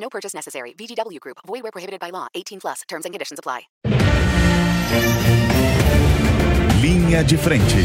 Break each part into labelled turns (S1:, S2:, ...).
S1: No purchase necessary. VGW Group. Void where prohibited by law. 18 plus. Terms and conditions apply.
S2: Linha de frente.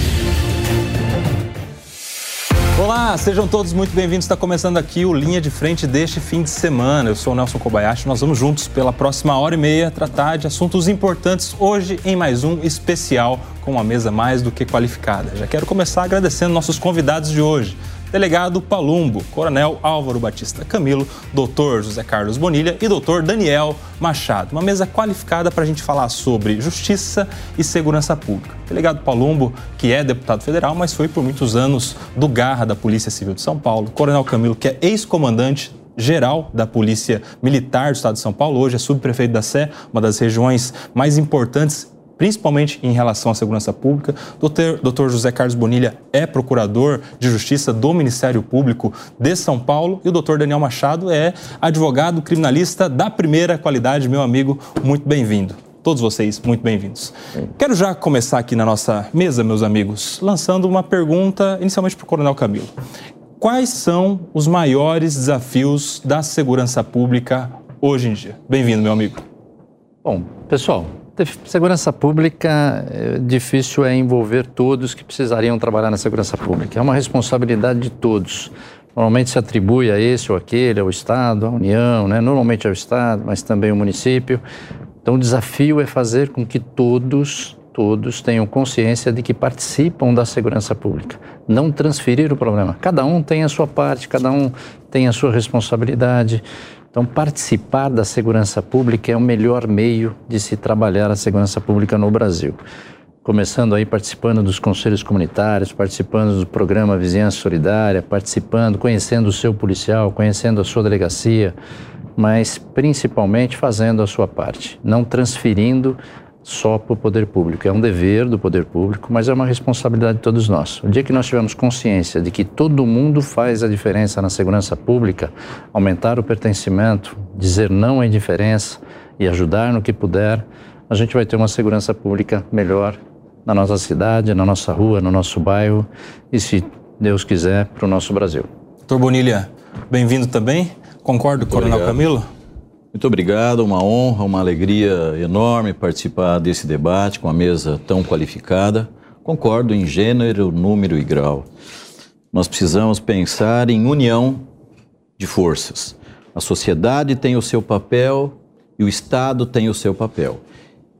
S3: Olá, sejam todos muito bem-vindos. Está começando aqui o Linha de Frente deste fim de semana. Eu sou o Nelson Kobayashi. Nós vamos juntos pela próxima hora e meia tratar de assuntos importantes hoje em mais um especial com uma mesa mais do que qualificada. Já quero começar agradecendo nossos convidados de hoje. Delegado Palumbo, Coronel Álvaro Batista Camilo, Doutor José Carlos Bonilha e Doutor Daniel Machado. Uma mesa qualificada para a gente falar sobre justiça e segurança pública. Delegado Palumbo, que é deputado federal, mas foi por muitos anos do Garra da Polícia Civil de São Paulo. Coronel Camilo, que é ex-comandante geral da Polícia Militar do Estado de São Paulo, hoje é subprefeito da Sé, uma das regiões mais importantes principalmente em relação à segurança pública. Doutor, doutor José Carlos Bonilha é procurador de justiça do Ministério Público de São Paulo e o doutor Daniel Machado é advogado criminalista da primeira qualidade. Meu amigo, muito bem-vindo. Todos vocês, muito bem-vindos. Quero já começar aqui na nossa mesa, meus amigos, lançando uma pergunta inicialmente para o Coronel Camilo. Quais são os maiores desafios da segurança pública hoje em dia? Bem-vindo, meu amigo.
S4: Bom, pessoal, Segurança pública, é difícil é envolver todos que precisariam trabalhar na segurança pública. É uma responsabilidade de todos. Normalmente se atribui a esse ou aquele, ao Estado, à União, né? normalmente ao Estado, mas também ao município. Então o desafio é fazer com que todos, todos tenham consciência de que participam da segurança pública. Não transferir o problema. Cada um tem a sua parte, cada um tem a sua responsabilidade. Então, participar da segurança pública é o melhor meio de se trabalhar a segurança pública no Brasil. Começando aí participando dos conselhos comunitários, participando do programa Vizinhança Solidária, participando, conhecendo o seu policial, conhecendo a sua delegacia, mas principalmente fazendo a sua parte, não transferindo só para o poder público. É um dever do poder público, mas é uma responsabilidade de todos nós. O dia que nós tivermos consciência de que todo mundo faz a diferença na segurança pública, aumentar o pertencimento, dizer não à indiferença e ajudar no que puder, a gente vai ter uma segurança pública melhor na nossa cidade, na nossa rua, no nosso bairro e, se Deus quiser, para o nosso Brasil.
S3: Doutor Bonilha, bem-vindo também. Concordo com o Coronel Camilo?
S5: Muito obrigado, uma honra, uma alegria enorme participar desse debate com a mesa tão qualificada. Concordo em gênero, número e grau. Nós precisamos pensar em união de forças. A sociedade tem o seu papel e o Estado tem o seu papel.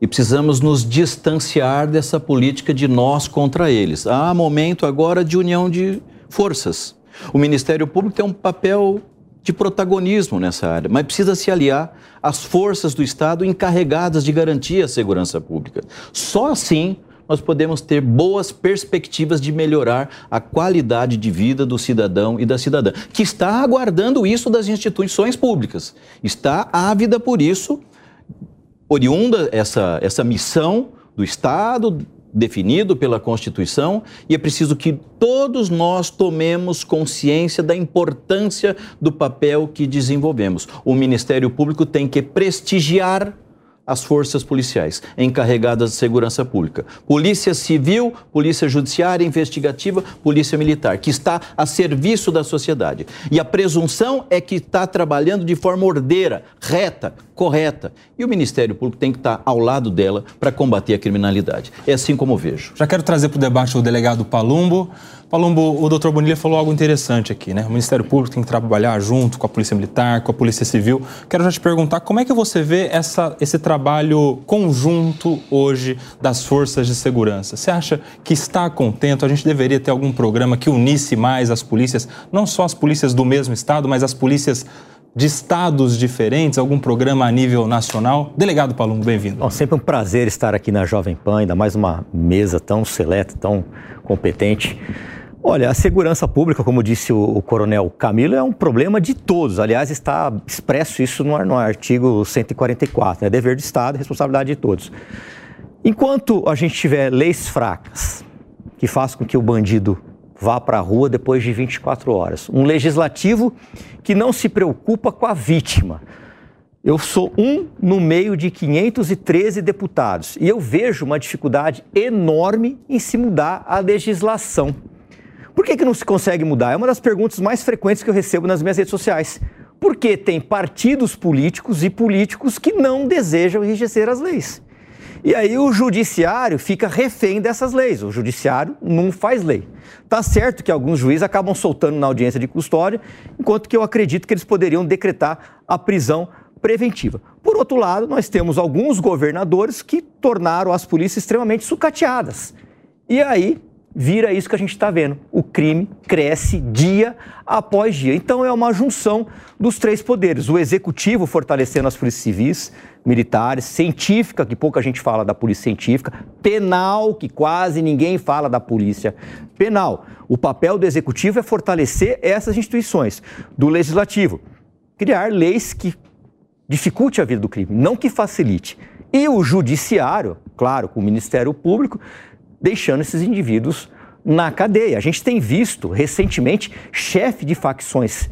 S5: E precisamos nos distanciar dessa política de nós contra eles. Há momento agora de união de forças. O Ministério Público tem um papel de protagonismo nessa área, mas precisa se aliar às forças do Estado encarregadas de garantir a segurança pública. Só assim nós podemos ter boas perspectivas de melhorar a qualidade de vida do cidadão e da cidadã, que está aguardando isso das instituições públicas, está ávida por isso, oriunda essa, essa missão do Estado, definido pela Constituição e é preciso que todos nós tomemos consciência da importância do papel que desenvolvemos. O Ministério Público tem que prestigiar as forças policiais encarregadas de segurança pública. Polícia Civil, Polícia Judiciária, Investigativa, Polícia Militar, que está a serviço da sociedade. E a presunção é que está trabalhando de forma ordeira, reta, correta. E o Ministério Público tem que estar ao lado dela para combater a criminalidade. É assim como vejo.
S3: Já quero trazer para o debate o delegado Palumbo. Palumbo, o doutor Bonilha falou algo interessante aqui, né? O Ministério Público tem que trabalhar junto com a Polícia Militar, com a Polícia Civil. Quero já te perguntar como é que você vê essa, esse trabalho conjunto hoje das forças de segurança? Você acha que está contento? A gente deveria ter algum programa que unisse mais as polícias, não só as polícias do mesmo estado, mas as polícias de estados diferentes, algum programa a nível nacional? Delegado Palumbo, bem-vindo.
S6: Sempre um prazer estar aqui na Jovem Pan, ainda mais uma mesa tão seleta, tão competente. Olha, a segurança pública, como disse o, o, coronel Camilo, é um problema de todos. Aliás, está expresso isso no, no artigo 144, é né? dever do Estado, responsabilidade de todos. Enquanto a gente tiver leis fracas, que façam com que o bandido vá para a rua depois de 24 horas, um legislativo que não se preocupa com a vítima, eu sou um no meio de 513 deputados e eu vejo uma dificuldade enorme em se mudar a legislação. Por que, que não se consegue mudar? É uma das perguntas mais frequentes que eu recebo nas minhas redes sociais. Porque tem partidos políticos e políticos que não desejam enriquecer as leis. E aí o judiciário fica refém dessas leis. O judiciário não faz lei. Tá certo que alguns juízes acabam soltando na audiência de custódia, enquanto que eu acredito que eles poderiam decretar a prisão preventiva. Por outro lado, nós temos alguns governadores que tornaram as polícias extremamente sucateadas. E aí vira isso que a gente está vendo. O crime cresce dia após dia. Então é uma junção dos três poderes: o executivo fortalecendo as polícias civis, militares, científica, que pouca gente fala da polícia científica, penal, que quase ninguém fala da polícia penal. O papel do executivo é fortalecer essas instituições, do legislativo, criar leis que dificulte a vida do crime, não que facilite. E o judiciário, claro, com o Ministério Público, deixando esses indivíduos na cadeia. A gente tem visto recentemente chefe de facções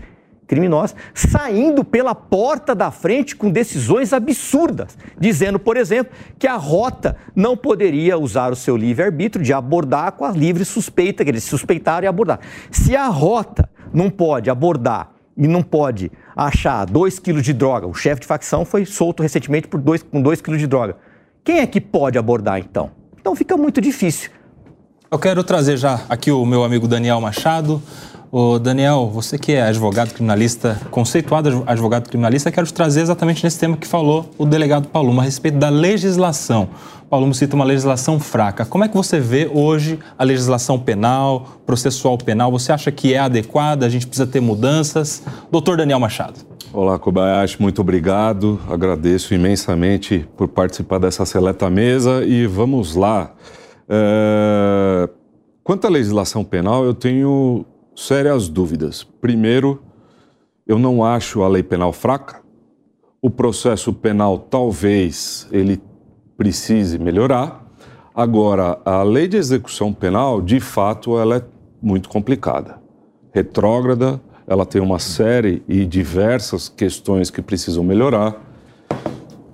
S6: criminosas saindo pela porta da frente com decisões absurdas, dizendo, por exemplo, que a rota não poderia usar o seu livre-arbítrio de abordar com a livre suspeita, que eles suspeitaram e abordar. Se a rota não pode abordar e não pode achar 2 quilos de droga, o chefe de facção foi solto recentemente por dois, com 2 quilos de droga. Quem é que pode abordar então? Então fica muito difícil.
S3: Eu quero trazer já aqui o meu amigo Daniel Machado. Ô Daniel, você que é advogado criminalista, conceituado advogado criminalista, quero te trazer exatamente nesse tema que falou o delegado Paulo, a respeito da legislação. Paulo cita uma legislação fraca. Como é que você vê hoje a legislação penal, processual penal? Você acha que é adequada? A gente precisa ter mudanças? Doutor Daniel Machado.
S7: Olá, Kobayashi, muito obrigado. Agradeço imensamente por participar dessa seleta mesa e vamos lá. É... Quanto à legislação penal, eu tenho sérias dúvidas. Primeiro, eu não acho a lei penal fraca. O processo penal talvez ele precise melhorar. Agora, a lei de execução penal, de fato, ela é muito complicada, retrógrada, ela tem uma série e diversas questões que precisam melhorar.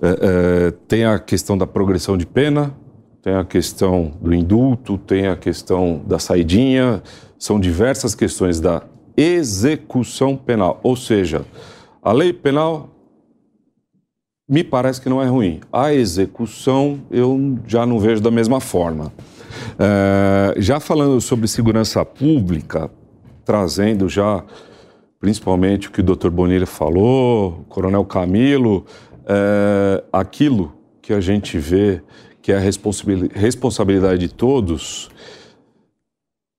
S7: É, é, tem a questão da progressão de pena, tem a questão do indulto, tem a questão da saidinha, são diversas questões da execução penal. Ou seja, a lei penal me parece que não é ruim. A execução eu já não vejo da mesma forma. É, já falando sobre segurança pública, trazendo já principalmente o que o Dr. Bonilha falou, o Coronel Camilo, é, aquilo que a gente vê que é a responsabilidade de todos,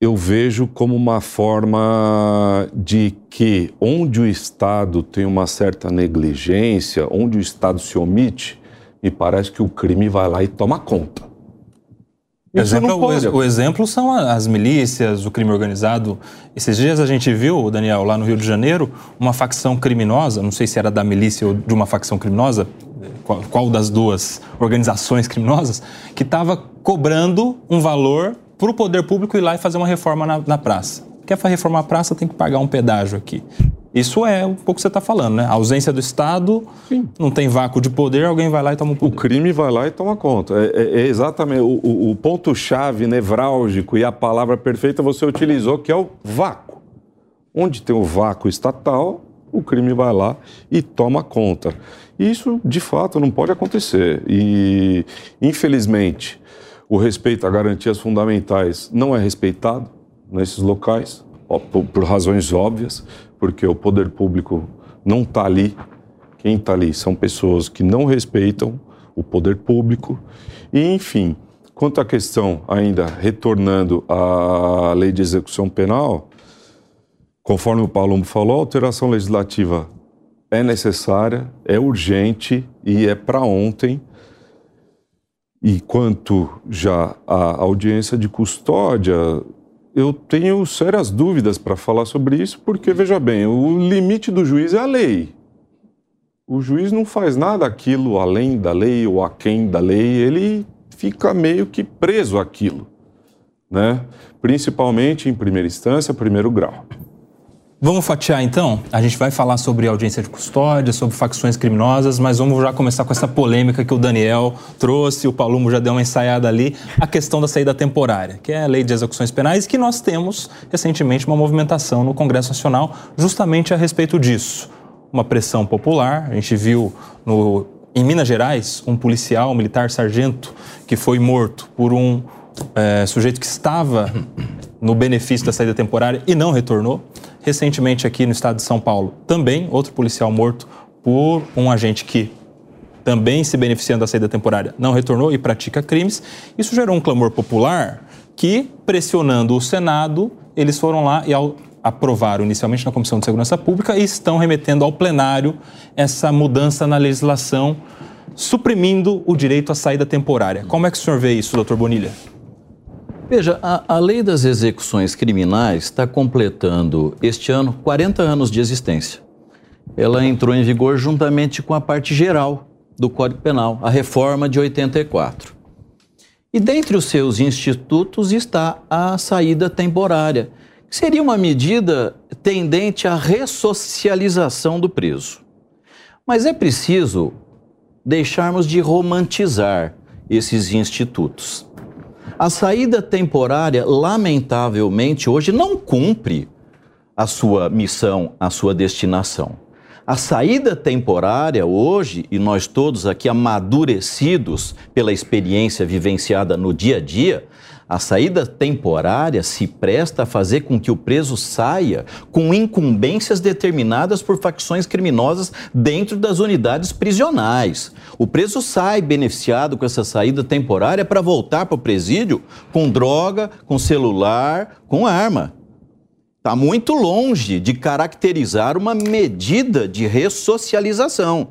S7: eu vejo como uma forma de que onde o Estado tem uma certa negligência, onde o Estado se omite, me parece que o crime vai lá e toma conta.
S3: Exemplo, o, o, exemplo são as milícias, o crime organizado. Esses dias a gente viu, Daniel, lá no Rio de Janeiro, uma facção criminosa, não sei se era da milícia ou de uma facção criminosa, qual, qual das duas organizações criminosas, que estava cobrando um valor para o poder público ir lá e fazer uma reforma na, na praça. Quer reformar a praça, tem que pagar um pedágio aqui. Isso é um pouco o que você está falando, né? A ausência do Estado, Sim. não tem vácuo de poder, alguém vai lá e toma um poder.
S7: O crime vai lá e toma conta. É, é, é exatamente o, o, o ponto-chave nevrálgico e a palavra perfeita você utilizou, que é o vácuo. Onde tem o vácuo estatal, o crime vai lá e toma conta. E isso, de fato, não pode acontecer. E, infelizmente, o respeito a garantias fundamentais não é respeitado nesses locais, por, por razões óbvias porque o poder público não está ali. Quem está ali são pessoas que não respeitam o poder público. E, enfim, quanto à questão, ainda retornando à lei de execução penal, conforme o Paulo falou, a alteração legislativa é necessária, é urgente e é para ontem. E quanto já à audiência de custódia, eu tenho sérias dúvidas para falar sobre isso, porque, veja bem, o limite do juiz é a lei. O juiz não faz nada aquilo além da lei ou aquém da lei, ele fica meio que preso àquilo, né? principalmente em primeira instância, primeiro grau.
S3: Vamos fatiar então? A gente vai falar sobre audiência de custódia, sobre facções criminosas, mas vamos já começar com essa polêmica que o Daniel trouxe, o Palumo já deu uma ensaiada ali, a questão da saída temporária, que é a lei de execuções penais, que nós temos recentemente uma movimentação no Congresso Nacional justamente a respeito disso. Uma pressão popular, a gente viu no, em Minas Gerais um policial, um militar sargento, que foi morto por um é, sujeito que estava no benefício da saída temporária e não retornou. Recentemente, aqui no estado de São Paulo, também outro policial morto por um agente que também se beneficiando da saída temporária não retornou e pratica crimes. Isso gerou um clamor popular que, pressionando o Senado, eles foram lá e aprovaram inicialmente na Comissão de Segurança Pública e estão remetendo ao plenário essa mudança na legislação, suprimindo o direito à saída temporária. Como é que o senhor vê isso, doutor Bonilha?
S5: Veja, a, a lei das execuções criminais está completando este ano 40 anos de existência. Ela entrou em vigor juntamente com a parte geral do Código Penal, a reforma de 84. E dentre os seus institutos está a saída temporária, que seria uma medida tendente à ressocialização do preso. Mas é preciso deixarmos de romantizar esses institutos. A saída temporária, lamentavelmente, hoje não cumpre a sua missão, a sua destinação. A saída temporária hoje, e nós todos aqui amadurecidos pela experiência vivenciada no dia a dia, a saída temporária se presta a fazer com que o preso saia com incumbências determinadas por facções criminosas dentro das unidades prisionais. O preso sai beneficiado com essa saída temporária para voltar para o presídio com droga, com celular, com arma. Está muito longe de caracterizar uma medida de ressocialização.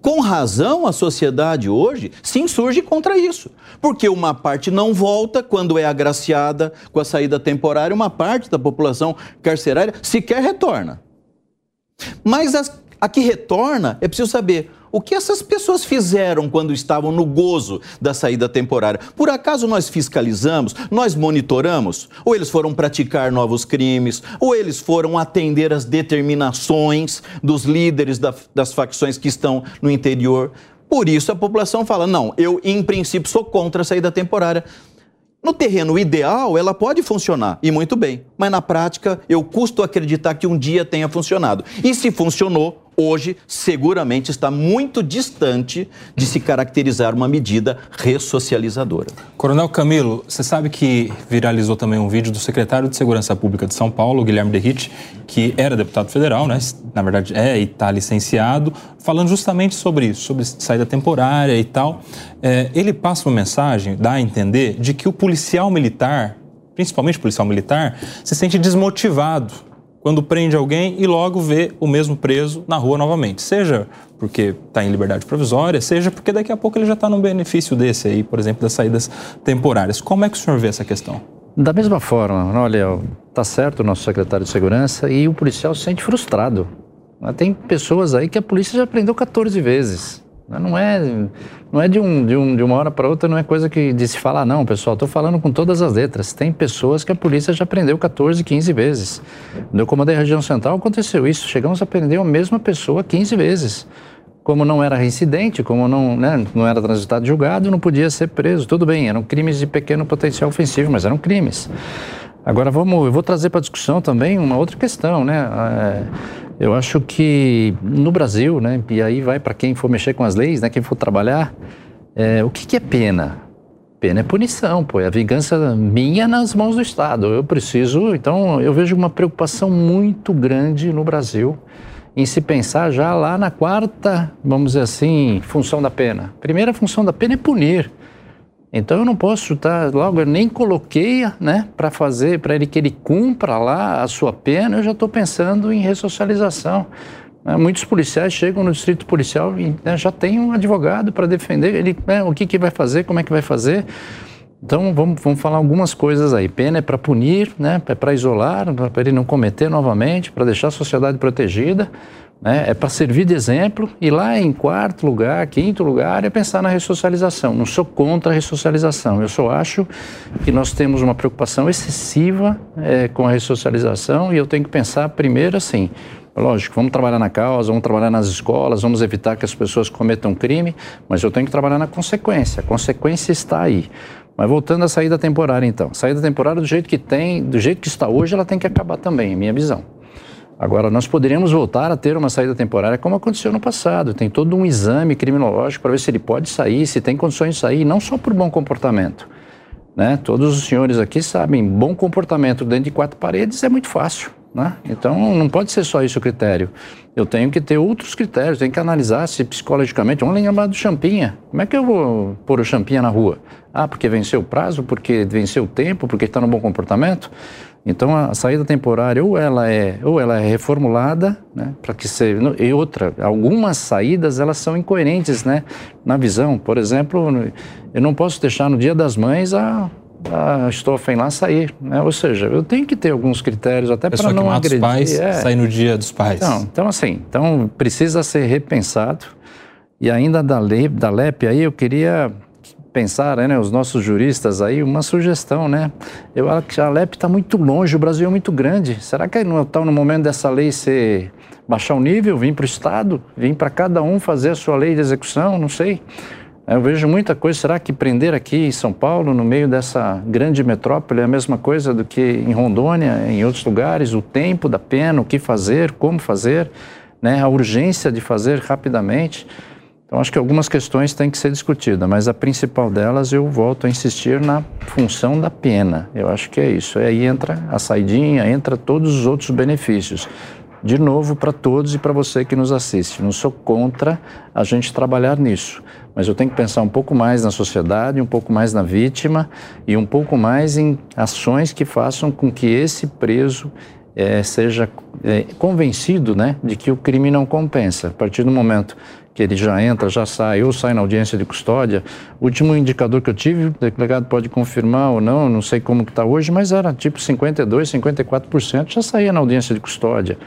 S5: Com razão, a sociedade hoje se insurge contra isso, porque uma parte não volta quando é agraciada com a saída temporária, uma parte da população carcerária sequer retorna. Mas as, a que retorna, é preciso saber o que essas pessoas fizeram quando estavam no gozo da saída temporária? Por acaso nós fiscalizamos, nós monitoramos? Ou eles foram praticar novos crimes? Ou eles foram atender às determinações dos líderes da, das facções que estão no interior? Por isso a população fala: não, eu em princípio sou contra a saída temporária. No terreno ideal, ela pode funcionar, e muito bem, mas na prática eu custo acreditar que um dia tenha funcionado. E se funcionou, hoje seguramente está muito distante de se caracterizar uma medida ressocializadora.
S3: Coronel Camilo, você sabe que viralizou também um vídeo do secretário de Segurança Pública de São Paulo, Guilherme Derrite, que era deputado federal, né? Na verdade é e está licenciado, falando justamente sobre isso, sobre saída temporária e tal. É, ele passa uma mensagem, dá a entender, de que o policial militar, principalmente o policial militar, se sente desmotivado quando prende alguém e logo vê o mesmo preso na rua novamente. Seja porque está em liberdade provisória, seja porque daqui a pouco ele já está num benefício desse aí, por exemplo, das saídas temporárias. Como é que o senhor vê essa questão?
S4: Da mesma forma, olha, está certo o nosso secretário de segurança e o policial se sente frustrado. Tem pessoas aí que a polícia já prendeu 14 vezes. Não é, não é de, um, de, um, de uma hora para outra, não é coisa que de se falar, não, pessoal. Estou falando com todas as letras. Tem pessoas que a polícia já prendeu 14, 15 vezes. No comando da região central aconteceu isso. Chegamos a prender a mesma pessoa 15 vezes. Como não era reincidente, como não, né, não era transitado julgado, não podia ser preso. Tudo bem, eram crimes de pequeno potencial ofensivo, mas eram crimes. Agora vamos, eu vou trazer para discussão também uma outra questão, né? É, eu acho que no Brasil, né, e aí vai para quem for mexer com as leis, né, quem for trabalhar, é, o que, que é pena? Pena é punição, pô, é a vingança minha nas mãos do Estado. Eu preciso, então eu vejo uma preocupação muito grande no Brasil em se pensar já lá na quarta, vamos dizer assim, função da pena. Primeira função da pena é punir. Então eu não posso estar, tá, logo eu nem coloquei, né, para fazer, para ele que ele cumpra lá a sua pena, eu já estou pensando em ressocialização. Né, muitos policiais chegam no distrito policial e né, já tem um advogado para defender ele, né, o que, que vai fazer, como é que vai fazer. Então vamos, vamos falar algumas coisas aí. Pena é para punir, né? é para isolar, para ele não cometer novamente, para deixar a sociedade protegida, né? é para servir de exemplo. E lá em quarto lugar, quinto lugar, é pensar na ressocialização. Não sou contra a ressocialização, eu só acho que nós temos uma preocupação excessiva é, com a ressocialização e eu tenho que pensar primeiro assim. Lógico, vamos trabalhar na causa, vamos trabalhar nas escolas, vamos evitar que as pessoas cometam crime, mas eu tenho que trabalhar na consequência. A consequência está aí. Mas voltando à saída temporária, então. Saída temporária, do jeito que tem, do jeito que está hoje, ela tem que acabar também, é minha visão. Agora, nós poderíamos voltar a ter uma saída temporária como aconteceu no passado. Tem todo um exame criminológico para ver se ele pode sair, se tem condições de sair, não só por bom comportamento. Né? Todos os senhores aqui sabem, bom comportamento dentro de quatro paredes é muito fácil. Né? Então, não pode ser só isso o critério. Eu tenho que ter outros critérios, tenho que analisar se psicologicamente. Vamos lembrar do Champinha. Como é que eu vou pôr o Champinha na rua? Ah, porque venceu o prazo, porque venceu o tempo, porque está no bom comportamento? Então a saída temporária ou ela é ou ela é reformulada, né, para que se e outra, algumas saídas elas são incoerentes, né, na visão. Por exemplo, eu não posso deixar no Dia das Mães a a Stoffen lá sair, né? Ou seja, eu tenho que ter alguns critérios até para não
S3: que
S4: agredir.
S3: Os pais é. sair no dia dos pais.
S4: Então, então assim, então precisa ser repensado. E ainda da lei, da LEP aí eu queria pensar, né, os nossos juristas aí, uma sugestão, né? Eu acho que a LEP está muito longe, o Brasil é muito grande. Será que não está no momento dessa lei ser baixar o nível, vir para o Estado, vir para cada um fazer a sua lei de execução? Não sei. Eu vejo muita coisa. Será que prender aqui em São Paulo, no meio dessa grande metrópole, é a mesma coisa do que em Rondônia, em outros lugares? O tempo da pena, o que fazer, como fazer, né? a urgência de fazer rapidamente. Então, acho que algumas questões têm que ser discutidas, mas a principal delas eu volto a insistir na função da pena. Eu acho que é isso. Aí entra a saidinha, entra todos os outros benefícios de novo para todos e para você que nos assiste. Não sou contra a gente trabalhar nisso, mas eu tenho que pensar um pouco mais na sociedade, um pouco mais na vítima e um pouco mais em ações que façam com que esse preso é, seja é, convencido né, de que o crime não compensa. A partir do momento que ele já entra, já sai, ou sai na audiência de custódia. O último indicador que eu tive, o delegado pode confirmar ou não, não sei como que está hoje, mas era tipo 52, 54% já saía na audiência de custódia.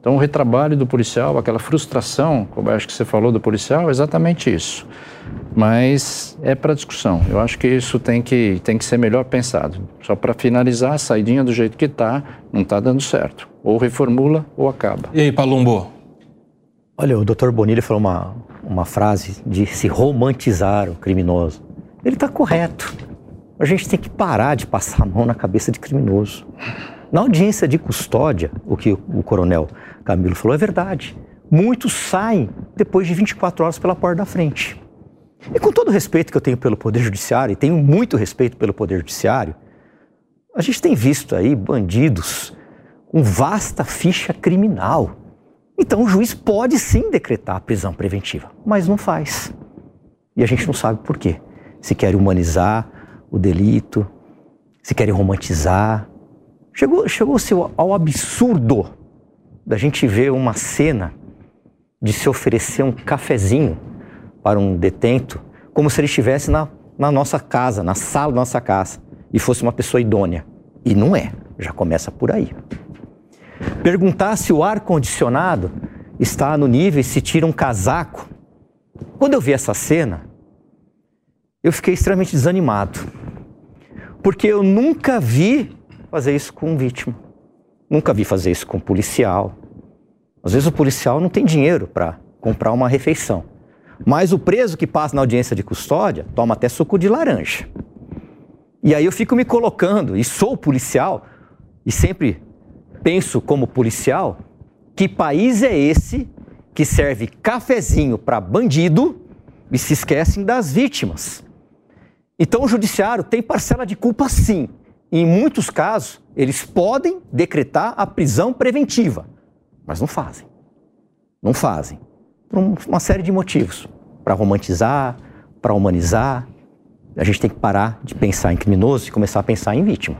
S4: Então, o retrabalho do policial, aquela frustração, como acho que você falou do policial, é exatamente isso. Mas é para discussão. Eu acho que isso tem que, tem que ser melhor pensado. Só para finalizar, a saidinha do jeito que está, não está dando certo. Ou reformula ou acaba.
S3: E aí, Palumbo?
S6: Olha, o doutor Bonilha falou uma, uma frase de se romantizar o criminoso. Ele está correto. A gente tem que parar de passar a mão na cabeça de criminoso. Na audiência de custódia, o que o coronel Camilo falou é verdade. Muitos saem depois de 24 horas pela porta da frente. E com todo o respeito que eu tenho pelo Poder Judiciário, e tenho muito respeito pelo Poder Judiciário, a gente tem visto aí bandidos com vasta ficha criminal. Então o juiz pode sim decretar a prisão preventiva, mas não faz. E a gente não sabe por quê. Se querem humanizar o delito, se querem romantizar, Chegou-se chegou ao absurdo da gente ver uma cena de se oferecer um cafezinho para um detento, como se ele estivesse na, na nossa casa, na sala da nossa casa, e fosse uma pessoa idônea. E não é, já começa por aí. Perguntar se o ar-condicionado está no nível e se tira um casaco. Quando eu vi essa cena, eu fiquei extremamente desanimado. Porque eu nunca vi fazer isso com um vítima. Nunca vi fazer isso com um policial. Às vezes o policial não tem dinheiro para comprar uma refeição. Mas o preso que passa na audiência de custódia toma até suco de laranja. E aí eu fico me colocando, e sou policial, e sempre penso como policial, que país é esse que serve cafezinho para bandido e se esquecem das vítimas? Então o judiciário tem parcela de culpa sim em muitos casos, eles podem decretar a prisão preventiva, mas não fazem. Não fazem. Por uma série de motivos. Para romantizar, para humanizar. A gente tem que parar de pensar em criminoso e começar a pensar em vítima.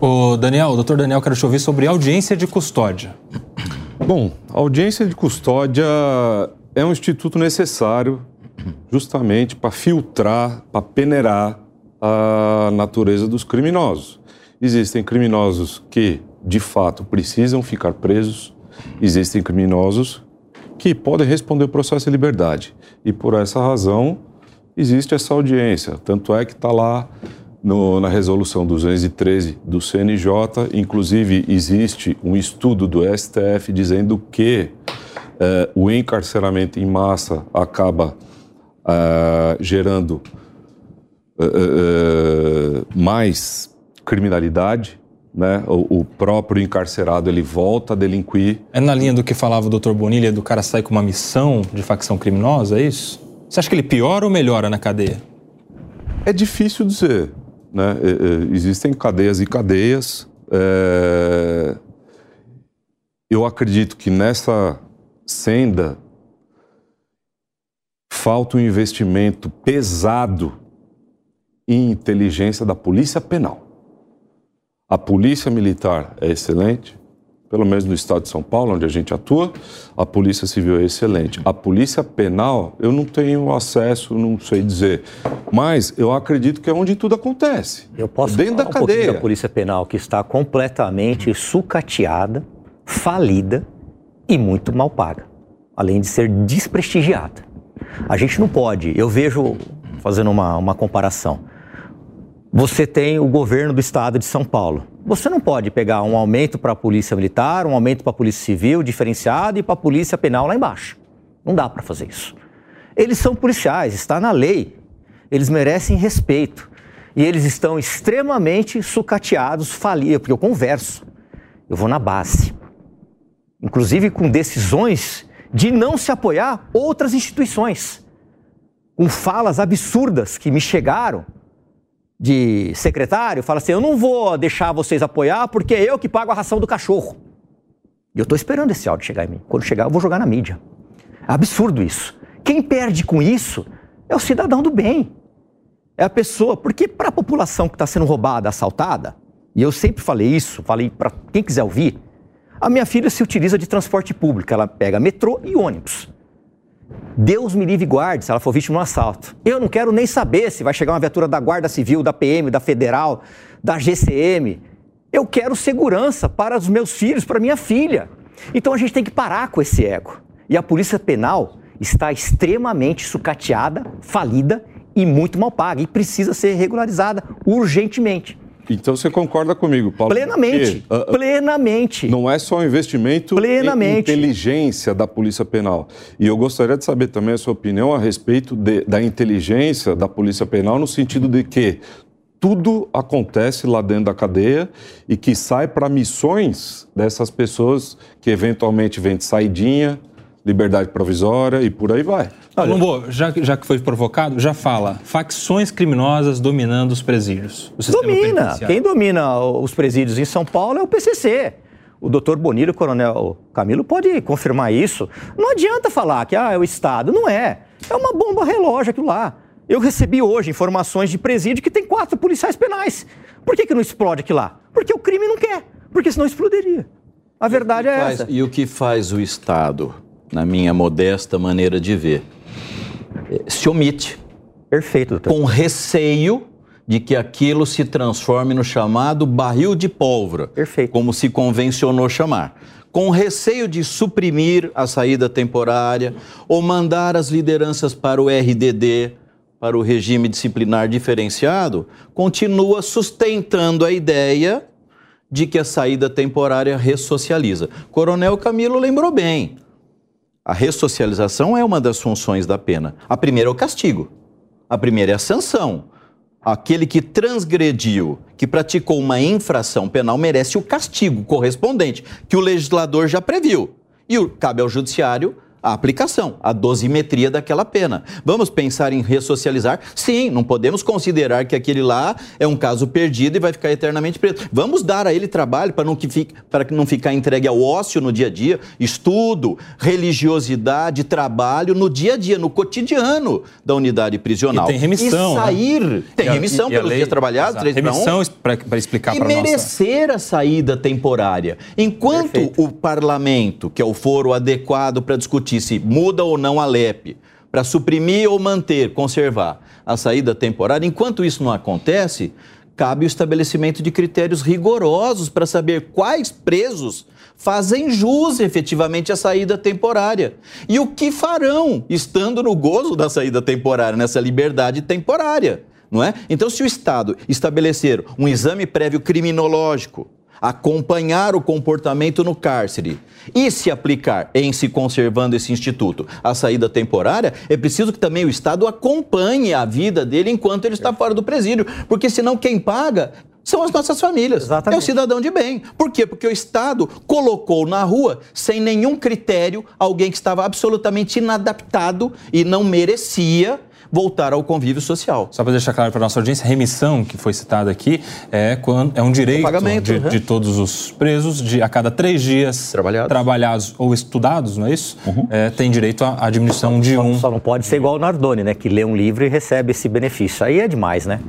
S3: O Daniel, doutor Daniel, quero te ouvir sobre audiência de custódia.
S7: Bom, audiência de custódia é um instituto necessário justamente para filtrar, para peneirar a natureza dos criminosos. Existem criminosos que, de fato, precisam ficar presos, existem criminosos que podem responder o processo de liberdade. E por essa razão existe essa audiência. Tanto é que está lá no, na resolução 213 do CNJ, inclusive existe um estudo do STF dizendo que eh, o encarceramento em massa acaba eh, gerando eh, mais criminalidade, né? O, o, próprio encarcerado ele volta a delinquir.
S3: É na linha do que falava o Dr. Bonilha, do cara sair com uma missão de facção criminosa, é isso? Você acha que ele piora ou melhora na cadeia?
S7: É difícil dizer. Né? É, é, existem cadeias e cadeias. É... Eu acredito que nessa senda falta um investimento pesado em inteligência da polícia penal. A polícia militar é excelente, pelo menos no estado de São Paulo, onde a gente atua, a polícia civil é excelente. A polícia penal, eu não tenho acesso, não sei dizer, mas eu acredito que é onde tudo acontece.
S6: Eu posso
S7: dentro da
S6: um
S7: cadeia.
S6: da polícia penal que está completamente sucateada, falida e muito mal paga, além de ser desprestigiada. A gente não pode. Eu vejo, fazendo uma, uma comparação, você tem o governo do estado de São Paulo. Você não pode pegar um aumento para a polícia militar, um aumento para a polícia civil diferenciado e para a polícia penal lá embaixo. Não dá para fazer isso. Eles são policiais, está na lei. Eles merecem respeito. E eles estão extremamente sucateados, falidos, porque eu converso. Eu vou na base. Inclusive com decisões de não se apoiar outras instituições. Com falas absurdas que me chegaram de secretário fala assim: eu não vou deixar vocês apoiar porque é eu que pago a ração do cachorro. E eu estou esperando esse áudio chegar em mim. Quando chegar, eu vou jogar na mídia. É absurdo isso. Quem perde com isso é o cidadão do bem. É a pessoa. Porque para a população que está sendo roubada, assaltada, e eu sempre falei isso, falei para quem quiser ouvir, a minha filha se utiliza de transporte público. Ela pega metrô e ônibus. Deus me livre e guarde se ela for vítima de um assalto. Eu não quero nem saber se vai chegar uma viatura da Guarda Civil, da PM, da Federal, da GCM. Eu quero segurança para os meus filhos, para minha filha. Então a gente tem que parar com esse ego. E a Polícia Penal está extremamente sucateada, falida e muito mal paga e precisa ser regularizada urgentemente.
S7: Então você concorda comigo, Paulo?
S6: Plenamente. Uh, plenamente.
S7: Não é só um investimento
S6: plenamente.
S7: em inteligência da Polícia Penal. E eu gostaria de saber também a sua opinião a respeito de, da inteligência da Polícia Penal, no sentido de que tudo acontece lá dentro da cadeia e que sai para missões dessas pessoas que eventualmente vêm de saidinha, liberdade provisória e por aí vai.
S3: Olha, já, já que foi provocado, já fala. Facções criminosas dominando os presídios.
S6: domina. Quem domina os presídios em São Paulo é o PCC. O doutor Bonilho, o coronel Camilo, pode confirmar isso. Não adianta falar que ah, é o Estado. Não é. É uma bomba relógio aquilo lá. Eu recebi hoje informações de presídio que tem quatro policiais penais. Por que, que não explode aquilo lá? Porque o crime não quer. Porque senão explodiria. A verdade é
S5: faz,
S6: essa.
S5: E o que faz o Estado, na minha modesta maneira de ver? se omite.
S6: Perfeito, doutor.
S5: Com receio de que aquilo se transforme no chamado barril de pólvora.
S6: Perfeito.
S5: Como se convencionou chamar. Com receio de suprimir a saída temporária ou mandar as lideranças para o RDD, para o regime disciplinar diferenciado, continua sustentando a ideia de que a saída temporária ressocializa. Coronel Camilo lembrou bem. A ressocialização é uma das funções da pena. A primeira é o castigo. A primeira é a sanção. Aquele que transgrediu, que praticou uma infração penal, merece o castigo correspondente, que o legislador já previu. E cabe ao judiciário a aplicação, a dosimetria daquela pena. Vamos pensar em ressocializar? Sim, não podemos considerar que aquele lá é um caso perdido e vai ficar eternamente preso. Vamos dar a ele trabalho para não, que fique, para não ficar entregue ao ócio no dia a dia, estudo, religiosidade, trabalho no dia a dia, no cotidiano da unidade prisional.
S3: E tem remissão.
S5: E
S3: né?
S5: sair, né? tem remissão pelos dias trabalhados,
S3: três Remissão para explicar para
S5: nós. E merecer nossa... a saída temporária. Enquanto Perfeito. o parlamento, que é o foro adequado para discutir, se muda ou não a LEP, para suprimir ou manter, conservar a saída temporária, enquanto isso não acontece, cabe o estabelecimento de critérios rigorosos para saber quais presos fazem jus efetivamente à saída temporária. E o que farão estando no gozo da saída temporária, nessa liberdade temporária, não é? Então, se o Estado estabelecer um exame prévio criminológico, acompanhar o comportamento no cárcere e se aplicar em se conservando esse instituto. A saída temporária, é preciso que também o Estado acompanhe a vida dele enquanto ele está fora do presídio, porque senão quem paga são as nossas famílias. Exatamente. É o cidadão de bem. Por quê? Porque o Estado colocou na rua, sem nenhum critério, alguém que estava absolutamente inadaptado e não merecia voltar ao convívio social.
S3: Só para deixar claro para a nossa audiência, remissão, que foi citada aqui, é, quando, é um direito de, uhum. de, todos os presos de a cada três dias trabalhados, trabalhados ou estudados, não é isso? Uhum. É, tem direito à diminuição de um.
S6: Só não pode ser igual o Nardoni, né? Que lê um livro e recebe esse benefício. Aí é demais, né?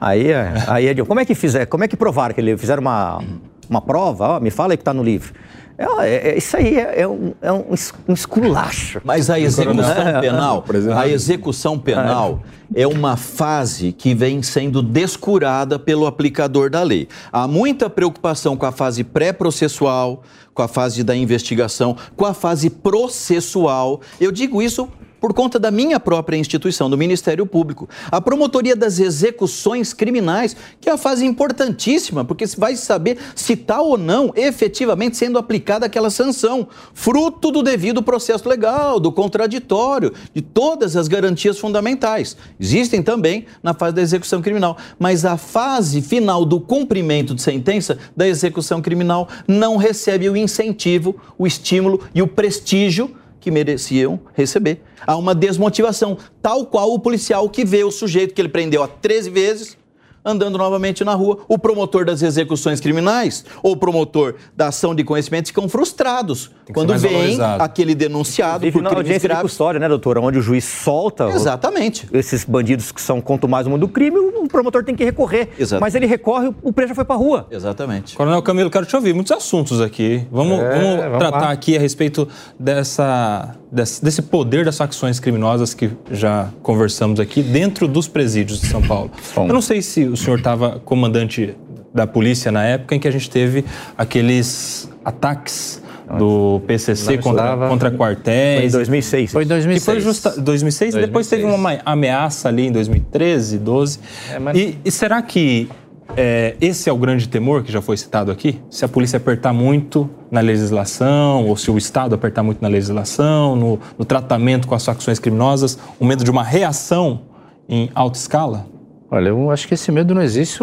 S6: Aí é, aí é de... Como é que fizer? Como é que provaram que ele fizeram uma, uma prova? Oh, me fala aí que está no livro. É, é, é, isso aí é, é, um, é um, um esculacho.
S5: Mas a execução penal, a execução penal é uma fase que vem sendo descurada pelo aplicador da lei. Há muita preocupação com a fase pré-processual, com a fase da investigação, com a fase processual. Eu digo isso por conta da minha própria instituição, do Ministério Público. A promotoria das execuções criminais, que é uma fase importantíssima, porque se vai saber se está ou não efetivamente sendo aplicada aquela sanção, fruto do devido processo legal, do contraditório, de todas as garantias fundamentais. Existem também na fase da execução criminal, mas a fase final do cumprimento de sentença da execução criminal não recebe o incentivo, o estímulo e o prestígio que mereciam receber. Há uma desmotivação, tal qual o policial que vê o sujeito que ele prendeu há 13 vezes andando novamente na rua. O promotor das execuções criminais ou o promotor da ação de conhecimento ficam frustrados quando vem aquele denunciado
S6: Inclusive, por crimes audiência graves. de custódia, né, doutora? Onde o juiz solta
S5: Exatamente.
S6: esses bandidos que são contumados no mundo do crime, o promotor tem que recorrer. Exato. Mas ele recorre, o preso já foi para a rua.
S5: Exatamente.
S3: Coronel Camilo, quero te ouvir. Muitos assuntos aqui. Vamos, é, vamos, vamos tratar lá. aqui a respeito dessa, desse, desse poder das facções criminosas que já conversamos aqui dentro dos presídios de São Paulo. Bom. Eu não sei se o senhor estava comandante da polícia na época em que a gente teve aqueles ataques do PCC contra, contra quartéis.
S6: Foi em 2006.
S3: Foi em 2006. Que foi justa, 2006, 2006. depois teve uma ameaça ali em 2013, 12. É, mas... e, e, será que é, esse é o grande temor que já foi citado aqui? Se a polícia apertar muito na legislação, ou se o Estado apertar muito na legislação, no, no tratamento com as facções criminosas, o medo de uma reação em alta escala?
S4: Olha, eu acho que esse medo não existe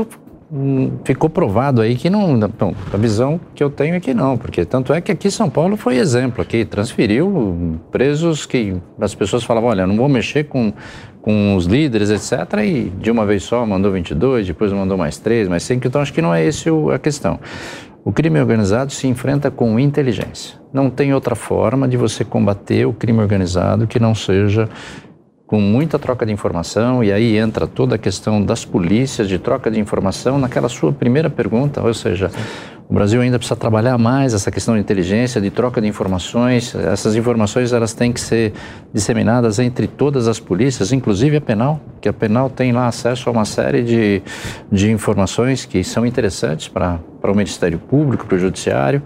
S4: ficou provado aí que não, não, a visão que eu tenho é que não, porque tanto é que aqui São Paulo foi exemplo, aqui transferiu presos que as pessoas falavam, olha, não vou mexer com, com os líderes, etc, e de uma vez só mandou 22, depois mandou mais 3, mais 5, então acho que não é esse a questão. O crime organizado se enfrenta com inteligência. Não tem outra forma de você combater o crime organizado que não seja com muita troca de informação, e aí entra toda a questão das polícias, de troca de informação, naquela sua primeira pergunta, ou seja, Sim. O Brasil ainda precisa trabalhar mais essa questão de inteligência, de troca de informações, essas informações elas têm que ser disseminadas entre todas as polícias, inclusive a penal, que a penal tem lá acesso a uma série de, de informações que são interessantes para, o Ministério Público, para o Judiciário,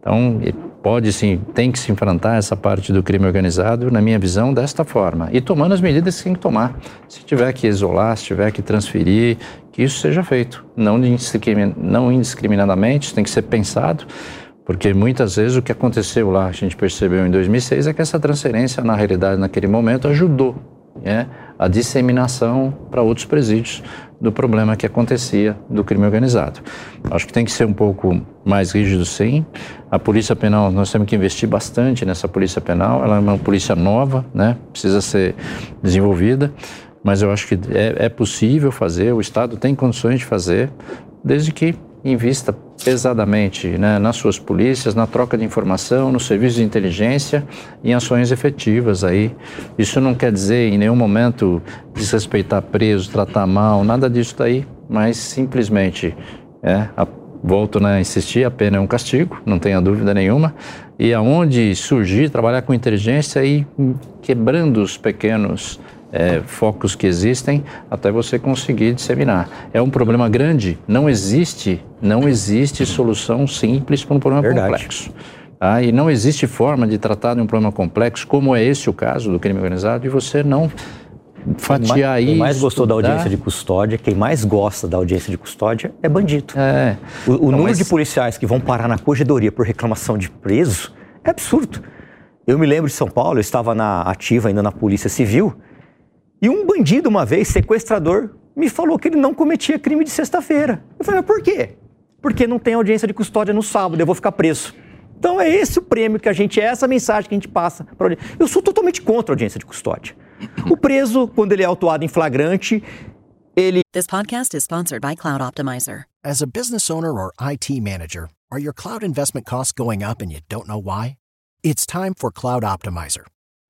S4: então, pode sim, tem que se enfrentar essa parte do crime organizado, na minha visão, desta forma. E tomando as medidas que tem que tomar. Se tiver que isolar, se tiver que transferir, que isso seja feito. Não, não indiscriminadamente, tem que ser pensado. Porque muitas vezes o que aconteceu lá, a gente percebeu em 2006, é que essa transferência, na realidade, naquele momento, ajudou né, a disseminação para outros presídios do problema que acontecia do crime organizado. Acho que tem que ser um pouco mais rígido, sim. A polícia penal, nós temos que investir bastante nessa polícia penal. Ela é uma polícia nova, né? Precisa ser desenvolvida, mas eu acho que é, é possível fazer. O Estado tem condições de fazer, desde que invista pesadamente né, nas suas polícias, na troca de informação, no serviço de inteligência em ações efetivas aí. Isso não quer dizer em nenhum momento desrespeitar preso, tratar mal, nada disso daí, mas simplesmente é, a, volto né, a insistir, a pena é um castigo, não tenha dúvida nenhuma. E aonde surgir, trabalhar com inteligência e quebrando os pequenos é, focos que existem até você conseguir disseminar. É um problema grande, não existe, não existe solução simples para um problema Verdade. complexo. Tá? E não existe forma de tratar de um problema complexo, como é esse o caso do crime organizado, e você não fatiar
S6: isso.
S4: Quem
S6: mais gostou da audiência de custódia, quem mais gosta da audiência de custódia é bandido.
S4: É.
S6: O, o número mas... de policiais que vão parar na corredoria por reclamação de preso é absurdo. Eu me lembro de São Paulo, eu estava na ativa ainda na Polícia Civil, e um bandido, uma vez, sequestrador, me falou que ele não cometia crime de sexta-feira. Eu falei, mas por quê? Porque não tem audiência de custódia no sábado, eu vou ficar preso. Então é esse o prêmio que a gente, é essa mensagem que a gente passa para Eu sou totalmente contra a audiência de custódia. O preso, quando ele é autuado em flagrante, ele.
S8: This podcast is sponsored by Cloud Optimizer.
S9: As a business owner or IT manager, are your cloud investment costs going up and you don't know why? It's time for Cloud Optimizer.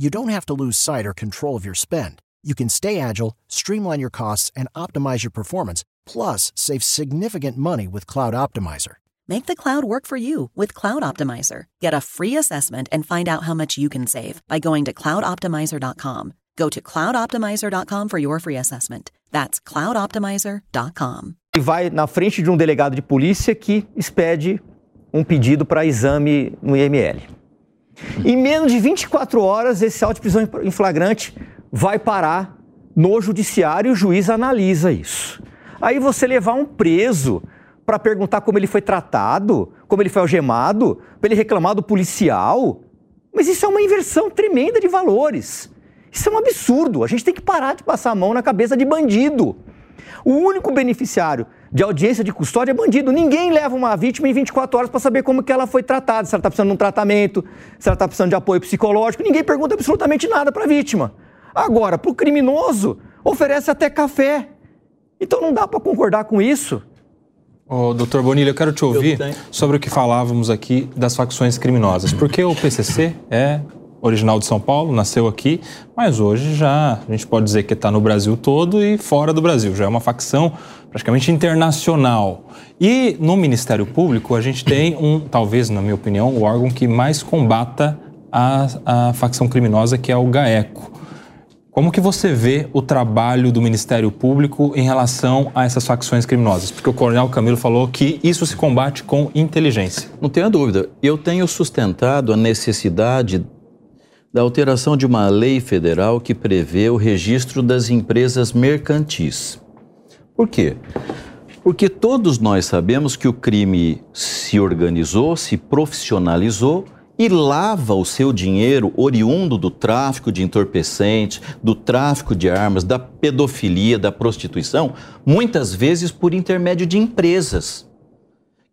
S9: you don't have to lose sight or control of your spend. You can stay agile, streamline your costs, and optimize your performance, plus save significant money with Cloud Optimizer.
S8: Make the cloud work for you with Cloud Optimizer. Get a free assessment and find out how much you can save by going to cloudoptimizer.com. Go to cloudoptimizer.com for your free assessment. That's cloudoptimizer.com.
S6: E vai na frente de um delegado de polícia que expede um pedido para exame no IML. Em menos de 24 horas, esse auto de prisão em flagrante vai parar no judiciário e o juiz analisa isso. Aí você levar um preso para perguntar como ele foi tratado, como ele foi algemado, para ele reclamar do policial. Mas isso é uma inversão tremenda de valores. Isso é um absurdo. A gente tem que parar de passar a mão na cabeça de bandido. O único beneficiário de audiência de custódia é bandido. Ninguém leva uma vítima em 24 horas para saber como que ela foi tratada, se ela está precisando de um tratamento, se ela está precisando de apoio psicológico. Ninguém pergunta absolutamente nada para a vítima. Agora, para o criminoso, oferece até café. Então não dá para concordar com isso.
S3: Ô, doutor Bonilha, eu quero te ouvir sobre o que falávamos aqui das facções criminosas. Porque o PCC é original de São Paulo, nasceu aqui, mas hoje já a gente pode dizer que está no Brasil todo e fora do Brasil. Já é uma facção praticamente internacional. E no Ministério Público a gente tem um, talvez na minha opinião, o órgão que mais combata a, a facção criminosa, que é o GAECO. Como que você vê o trabalho do Ministério Público em relação a essas facções criminosas? Porque o Coronel Camilo falou que isso se combate com inteligência.
S5: Não tenha dúvida. Eu tenho sustentado a necessidade da alteração de uma lei federal que prevê o registro das empresas mercantis. Por quê? Porque todos nós sabemos que o crime se organizou, se profissionalizou e lava o seu dinheiro oriundo do tráfico de entorpecentes, do tráfico de armas, da pedofilia, da prostituição, muitas vezes por intermédio de empresas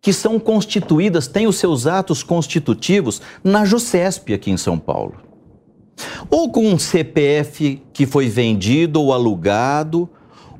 S5: que são constituídas, têm os seus atos constitutivos na JUSCESP aqui em São Paulo ou com um CPF que foi vendido ou alugado,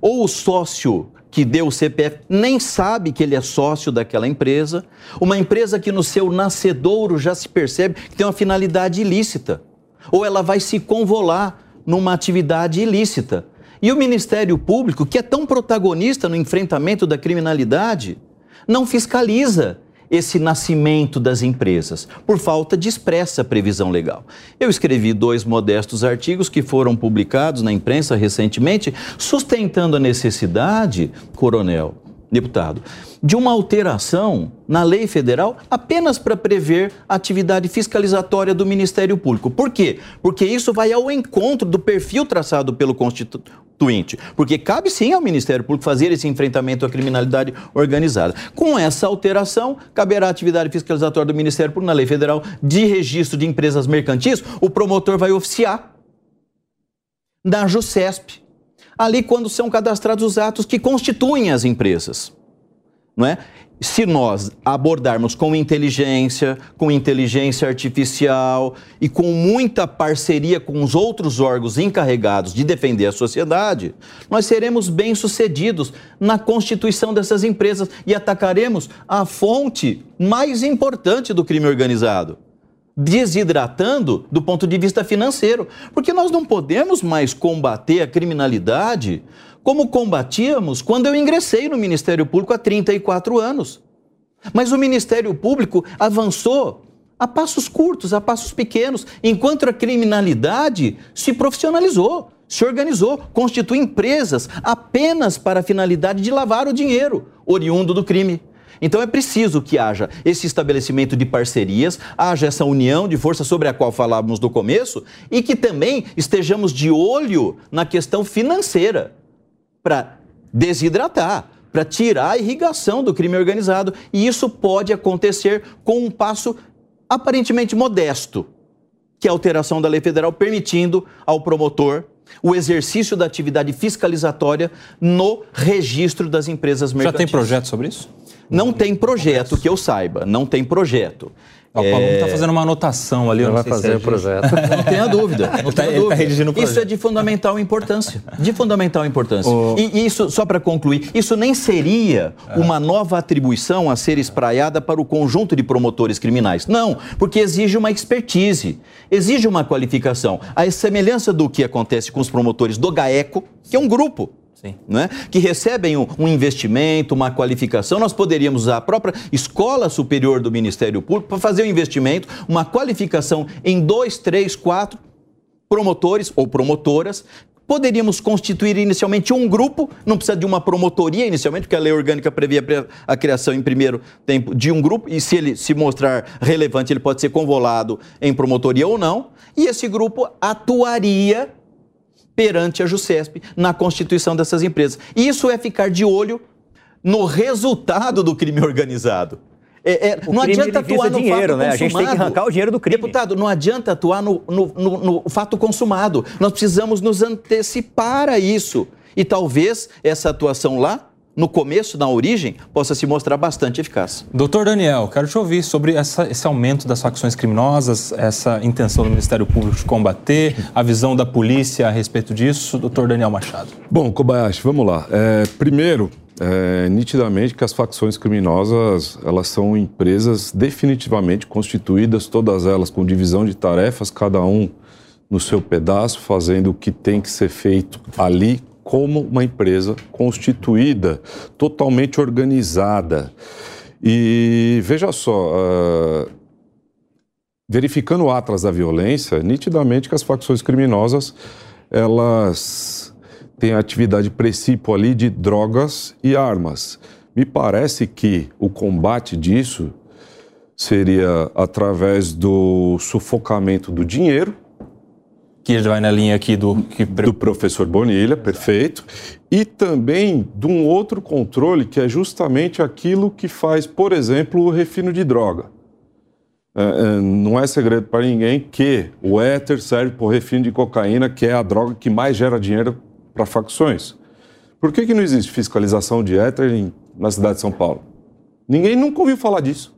S5: ou o sócio que deu o CPF nem sabe que ele é sócio daquela empresa, uma empresa que no seu nascedouro já se percebe que tem uma finalidade ilícita, ou ela vai se convolar numa atividade ilícita. E o Ministério Público, que é tão protagonista no enfrentamento da criminalidade, não fiscaliza esse nascimento das empresas, por falta de expressa previsão legal. Eu escrevi dois modestos artigos que foram publicados na imprensa recentemente, sustentando a necessidade, coronel, deputado, de uma alteração na lei federal apenas para prever a atividade fiscalizatória do Ministério Público. Por quê? Porque isso vai ao encontro do perfil traçado pelo Constituinte. Porque cabe sim ao Ministério Público fazer esse enfrentamento à criminalidade organizada. Com essa alteração, caberá a atividade fiscalizatória do Ministério Público na lei federal de registro de empresas mercantis, o promotor vai oficiar da JUSCESP ali quando são cadastrados os atos que constituem as empresas. não é? Se nós abordarmos com inteligência, com inteligência artificial e com muita parceria com os outros órgãos encarregados de defender a sociedade, nós seremos bem-sucedidos na constituição dessas empresas e atacaremos a fonte mais importante do crime organizado desidratando do ponto de vista financeiro. Porque nós não podemos mais combater a criminalidade como combatíamos quando eu ingressei no Ministério Público há 34 anos. Mas o Ministério Público avançou a passos curtos, a passos pequenos, enquanto a criminalidade se profissionalizou, se organizou, constitui empresas apenas para a finalidade de lavar o dinheiro oriundo do crime. Então é preciso que haja esse estabelecimento de parcerias, haja essa união de força sobre a qual falávamos no começo e que também estejamos de olho na questão financeira para desidratar, para tirar a irrigação do crime organizado. E isso pode acontecer com um passo aparentemente modesto, que é a alteração da lei federal permitindo ao promotor o exercício da atividade fiscalizatória no registro das empresas mercantis.
S3: Já tem projeto sobre isso?
S5: Não tem projeto que eu saiba, não tem projeto.
S3: O Paulo está é... fazendo uma anotação ali.
S4: Ele vai fazer o projeto.
S5: Não tenha dúvida. Não tenha ele está redigindo o projeto. Isso é de fundamental importância. De fundamental importância. O... E, isso, só para concluir, isso nem seria é. uma nova atribuição a ser espraiada para o conjunto de promotores criminais. Não, porque exige uma expertise, exige uma qualificação. A semelhança do que acontece com os promotores do GAECO, que é um grupo Sim. Né? que recebem um, investimento, uma qualificação. Nós poderíamos usar a própria Escola Superior do Ministério Público para fazer um investimento, uma qualificação em dois, três, quatro promotores ou promotoras. Poderíamos constituir inicialmente um grupo, não precisa de uma promotoria inicialmente, porque a lei orgânica previa a criação em primeiro tempo de um grupo, e se ele se mostrar relevante, ele pode ser convolado em promotoria ou não, e esse grupo atuaria perante a JUSCESP na constituição dessas empresas. Isso é ficar de olho no resultado do crime organizado. É, é, não adianta atuar no
S6: dinheiro,
S5: fato
S6: né?
S5: consumado.
S6: A gente tem que arrancar o dinheiro do crime.
S5: Deputado, não adianta atuar no, no, no, no fato consumado. Nós precisamos nos antecipar a isso. E talvez essa atuação lá no começo, na origem, possa se mostrar bastante eficaz.
S3: Doutor Daniel, quero te ouvir sobre essa, esse aumento das facções criminosas, essa intenção do Ministério Público de combater, a visão da polícia a respeito disso. Doutor Daniel Machado.
S7: Bom, Kobayashi, vamos lá. É, primeiro, é, nitidamente que as facções criminosas elas são empresas definitivamente constituídas, todas elas com divisão de tarefas, cada um no seu pedaço, fazendo o que tem que ser feito ali como uma empresa constituída, totalmente organizada. E veja só, uh, verificando o Atlas da Violência, nitidamente que as facções criminosas elas têm atividade princípio ali de drogas e armas. Me parece que o combate disso seria através do sufocamento do dinheiro,
S3: que vai na linha aqui do... Que...
S7: Do professor Bonilha, perfeito. E também de um outro controle, que é justamente aquilo que faz, por exemplo, o refino de droga. É, é, não é segredo para ninguém que o éter serve para o refino de cocaína, que é a droga que mais gera dinheiro para facções. Por que, que não existe fiscalização de éter em, na cidade de São Paulo? Ninguém nunca ouviu falar disso.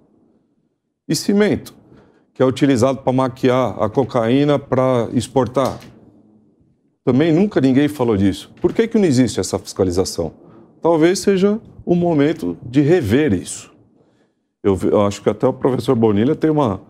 S7: E cimento? Que é utilizado para maquiar a cocaína para exportar. Também nunca ninguém falou disso. Por que, que não existe essa fiscalização? Talvez seja o momento de rever isso. Eu, eu acho que até o professor Bonilha tem uma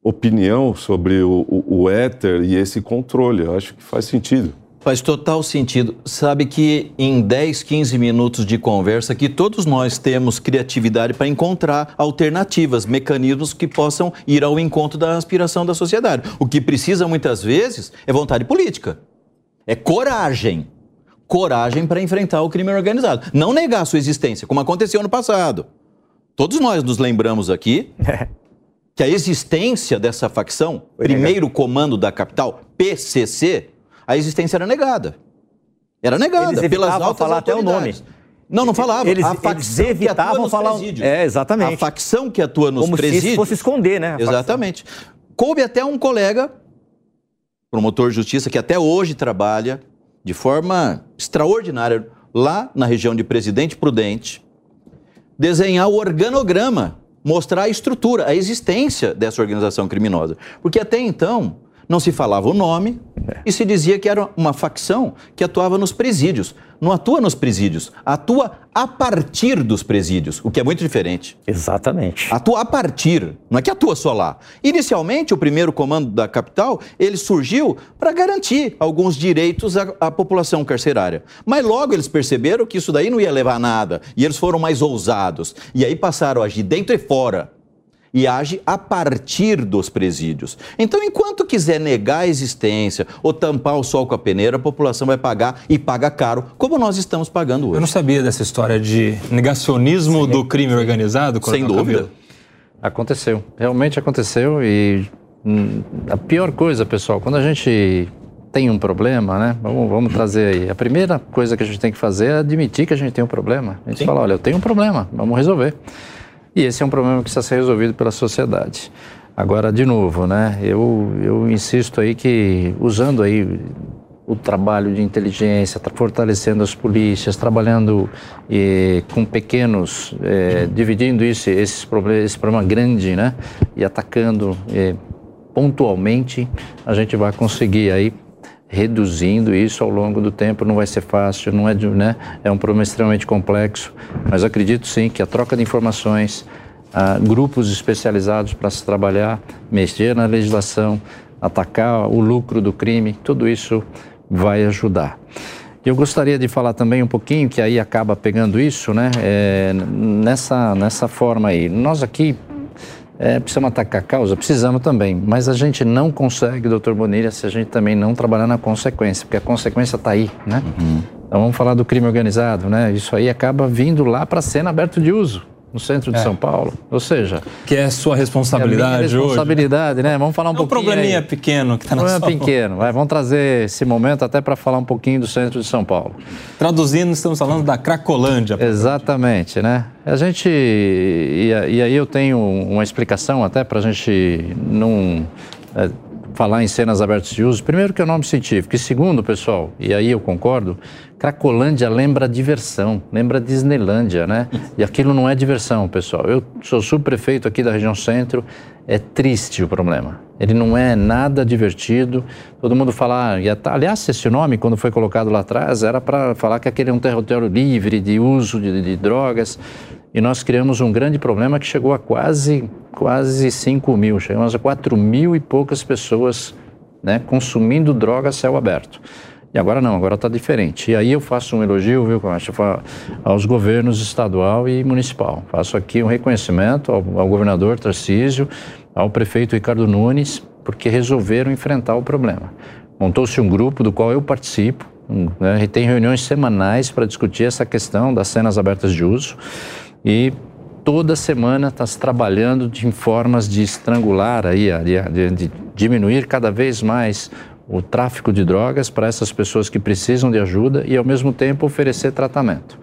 S7: opinião sobre o, o, o éter e esse controle. Eu acho que faz sentido.
S5: Faz total sentido. Sabe que em 10, 15 minutos de conversa que todos nós temos criatividade para encontrar alternativas, mecanismos que possam ir ao encontro da aspiração da sociedade. O que precisa muitas vezes é vontade política. É coragem. Coragem para enfrentar o crime organizado. Não negar a sua existência, como aconteceu no passado. Todos nós nos lembramos aqui que a existência dessa facção, primeiro comando da capital, PCC, a existência era negada. Era negada
S6: eles pelas altas falar até o nome.
S5: Não, não falava.
S6: Eles, a facção eles evitavam falar. Presídios.
S5: É, exatamente. A facção que atua nos
S6: Como
S5: presídios.
S6: Como se fosse esconder, né?
S5: Exatamente. Coube até um colega, promotor de justiça, que até hoje trabalha de forma extraordinária lá na região de Presidente Prudente, desenhar o organograma, mostrar a estrutura, a existência dessa organização criminosa. Porque até então não se falava o nome e se dizia que era uma facção que atuava nos presídios. Não atua nos presídios, atua a partir dos presídios, o que é muito diferente.
S6: Exatamente.
S5: Atua a partir, não é que atua só lá. Inicialmente, o primeiro comando da capital, ele surgiu para garantir alguns direitos à, à, população carcerária. Mas logo eles perceberam que isso daí não ia levar a nada, e eles foram mais ousados. E aí passaram a agir dentro e fora e age a partir dos presídios. Então, enquanto quiser negar a existência ou tampar o sol com a peneira, a população vai pagar e paga caro, como nós estamos pagando hoje.
S3: Eu não sabia dessa história de negacionismo Sim, do crime sim. organizado.
S5: Sem dúvida.
S4: Aconteceu, realmente aconteceu e hum, a pior coisa, pessoal, quando a gente tem um problema, né? Vamos, vamos, trazer aí. A primeira coisa que a gente tem que fazer é admitir que a gente tem um problema. A gente Sim. fala, olha, eu tenho um problema, vamos resolver. E esse é um problema que precisa ser resolvido pela sociedade. Agora, de novo, né, eu, eu insisto aí que, usando aí o trabalho de inteligência, fortalecendo as polícias, trabalhando eh, com pequenos, eh, dividindo isso, esses problemas, esse problema grande, né, e atacando eh, pontualmente, a gente vai conseguir aí reduzindo isso ao longo do tempo. Não vai ser fácil, não é, né? é um problema extremamente complexo, mas acredito sim que a troca de informações, grupos especializados para se trabalhar, mexer na legislação, atacar o lucro do crime, tudo isso vai ajudar. Eu gostaria de falar também um pouquinho, que aí acaba pegando isso, né? É, nessa, nessa forma aí. Nós aqui é, precisamos atacar a causa? Precisamos também, mas a gente não consegue, doutor Bonilha, se a gente também não trabalhar na consequência, porque a consequência está aí, né? Uhum. Então vamos falar do crime organizado, né? Isso aí acaba vindo lá para a cena aberto de uso no centro de é. São Paulo. Ou seja.
S3: Que é sua responsabilidade
S4: é responsabilidade,
S3: hoje.
S4: né? Vamos falar um
S3: é
S4: pouquinho.
S3: Um probleminha aí. pequeno que está na
S4: Problema pequeno. Vai, vamos trazer esse momento até para falar um pouquinho do centro de São Paulo.
S3: Traduzindo, estamos falando da Cracolândia.
S4: Exatamente, né? A gente. E, e aí eu tenho uma explicação até para a gente não. Falar em cenas abertas de uso, primeiro que é o nome científico, e segundo, pessoal, e aí eu concordo, Cracolândia lembra diversão, lembra Disneylândia, né? E aquilo não é diversão, pessoal. Eu sou subprefeito aqui da região centro, é triste o problema. Ele não é nada divertido. Todo mundo fala, ah, aliás, esse nome, quando foi colocado lá atrás, era para falar que aquele é um território livre de uso de, de drogas e nós criamos um grande problema que chegou a quase, quase 5 mil, chegamos a 4 mil e poucas pessoas né, consumindo droga a céu aberto. E agora não, agora está diferente. E aí eu faço um elogio, viu, Costa, aos governos estadual e municipal. Faço aqui um reconhecimento ao, ao governador Tarcísio, ao prefeito Ricardo Nunes, porque resolveram enfrentar o problema. Montou-se um grupo do qual eu participo, né, e tem reuniões semanais para discutir essa questão das cenas abertas de uso e toda semana está se trabalhando de formas de estrangular aí, de, diminuir cada vez mais o tráfico de drogas para essas pessoas que precisam de ajuda e ao mesmo tempo oferecer tratamento.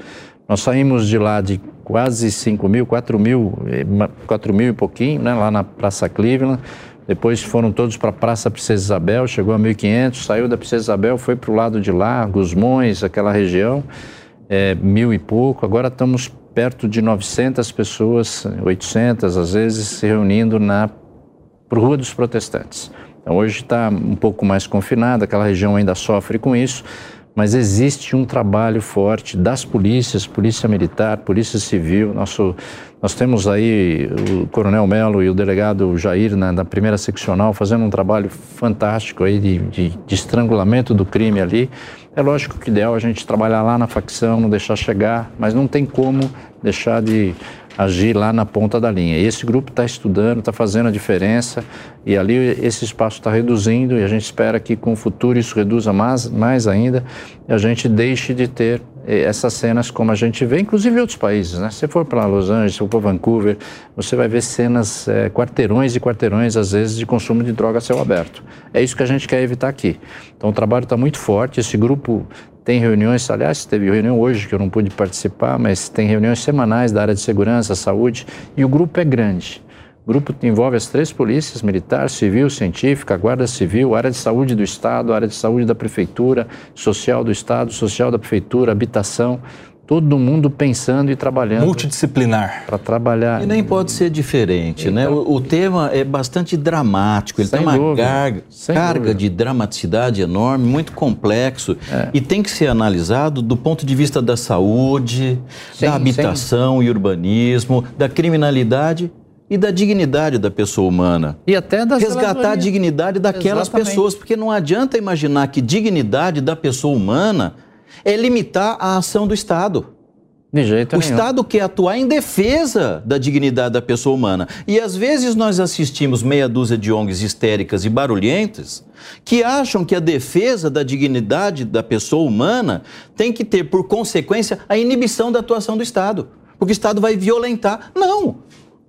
S4: Nós saímos de lá de quase 5 mil, 4 mil, 4 mil e pouquinho, né, lá na Praça Cleveland. Depois foram todos para a Praça Princesa Isabel, chegou a 1.500, saiu da Princesa Isabel, foi para o lado de lá, Gusmões, aquela região, é, mil e pouco. Agora estamos perto de 900 pessoas, 800 às vezes, se reunindo na Rua dos Protestantes. Então, hoje está um pouco mais confinada, aquela região ainda sofre com isso, mas existe um trabalho forte das polícias, polícia militar, polícia civil. Nosso, nós temos aí o Coronel Melo e o delegado Jair na, na primeira seccional fazendo um trabalho fantástico aí de, de, de estrangulamento do crime ali. É lógico que o ideal é a gente trabalhar lá na facção, não deixar chegar, mas não tem como deixar de agir lá na ponta da linha. E esse grupo está estudando, está fazendo a diferença e ali esse espaço está reduzindo e a gente espera que com o futuro isso reduza mais, mais ainda e a gente deixe de ter eh, essas cenas como a gente vê, inclusive em outros países. Né? Se for para Los Angeles, se for para Vancouver, você vai ver cenas, é, quarteirões e quarteirões, às vezes, de consumo de droga a céu aberto. É isso que a gente quer evitar aqui. Então o trabalho está muito forte, esse grupo tem reuniões, aliás, teve reunião hoje que eu não pude participar, mas tem reuniões semanais da área de segurança, saúde, e o grupo é grande. O grupo envolve as três polícias, militar, civil, científica, guarda civil, área de saúde do Estado, área de saúde da Prefeitura, social do Estado, social da Prefeitura, habitação. Todo mundo pensando e trabalhando.
S3: Multidisciplinar.
S4: Para trabalhar.
S5: E nem pode ser diferente, então, né? O, o, tema é bastante dramático, ele tem uma dúvida, carga, carga de dramaticidade enorme, muito complexo, é. e tem que ser analisado do ponto de vista da saúde, sim, da habitação sim. e urbanismo, da criminalidade e da dignidade da pessoa humana.
S4: E até da
S5: Resgatar a dignidade daquelas Exatamente. pessoas, porque não adianta imaginar que dignidade da pessoa humana é limitar a ação do Estado.
S4: De jeito
S5: o
S4: nenhum.
S5: Estado quer atuar em defesa da dignidade da pessoa humana. E às vezes nós assistimos meia dúzia de ONGs histéricas e barulhentas que acham que a defesa da dignidade da pessoa humana tem que ter por consequência a inibição da atuação do Estado. Porque o Estado vai violentar. Não!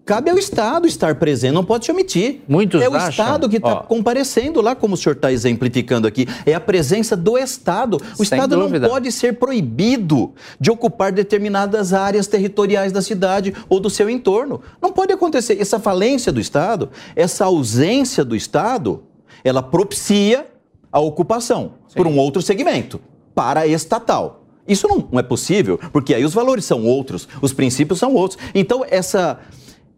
S5: Cabe ao Estado estar presente, não pode se omitir.
S4: Muitos
S5: é o
S4: acham,
S5: Estado que está comparecendo lá, como o senhor está exemplificando aqui. É a presença do Estado. O Estado dúvida. não pode ser proibido de ocupar determinadas áreas territoriais da cidade ou do seu entorno. Não pode acontecer. Essa falência do Estado, essa ausência do Estado, ela propicia a ocupação Sim. por um outro segmento, para estatal. Isso não, não é possível, porque aí os valores são outros, os princípios são outros. Então, essa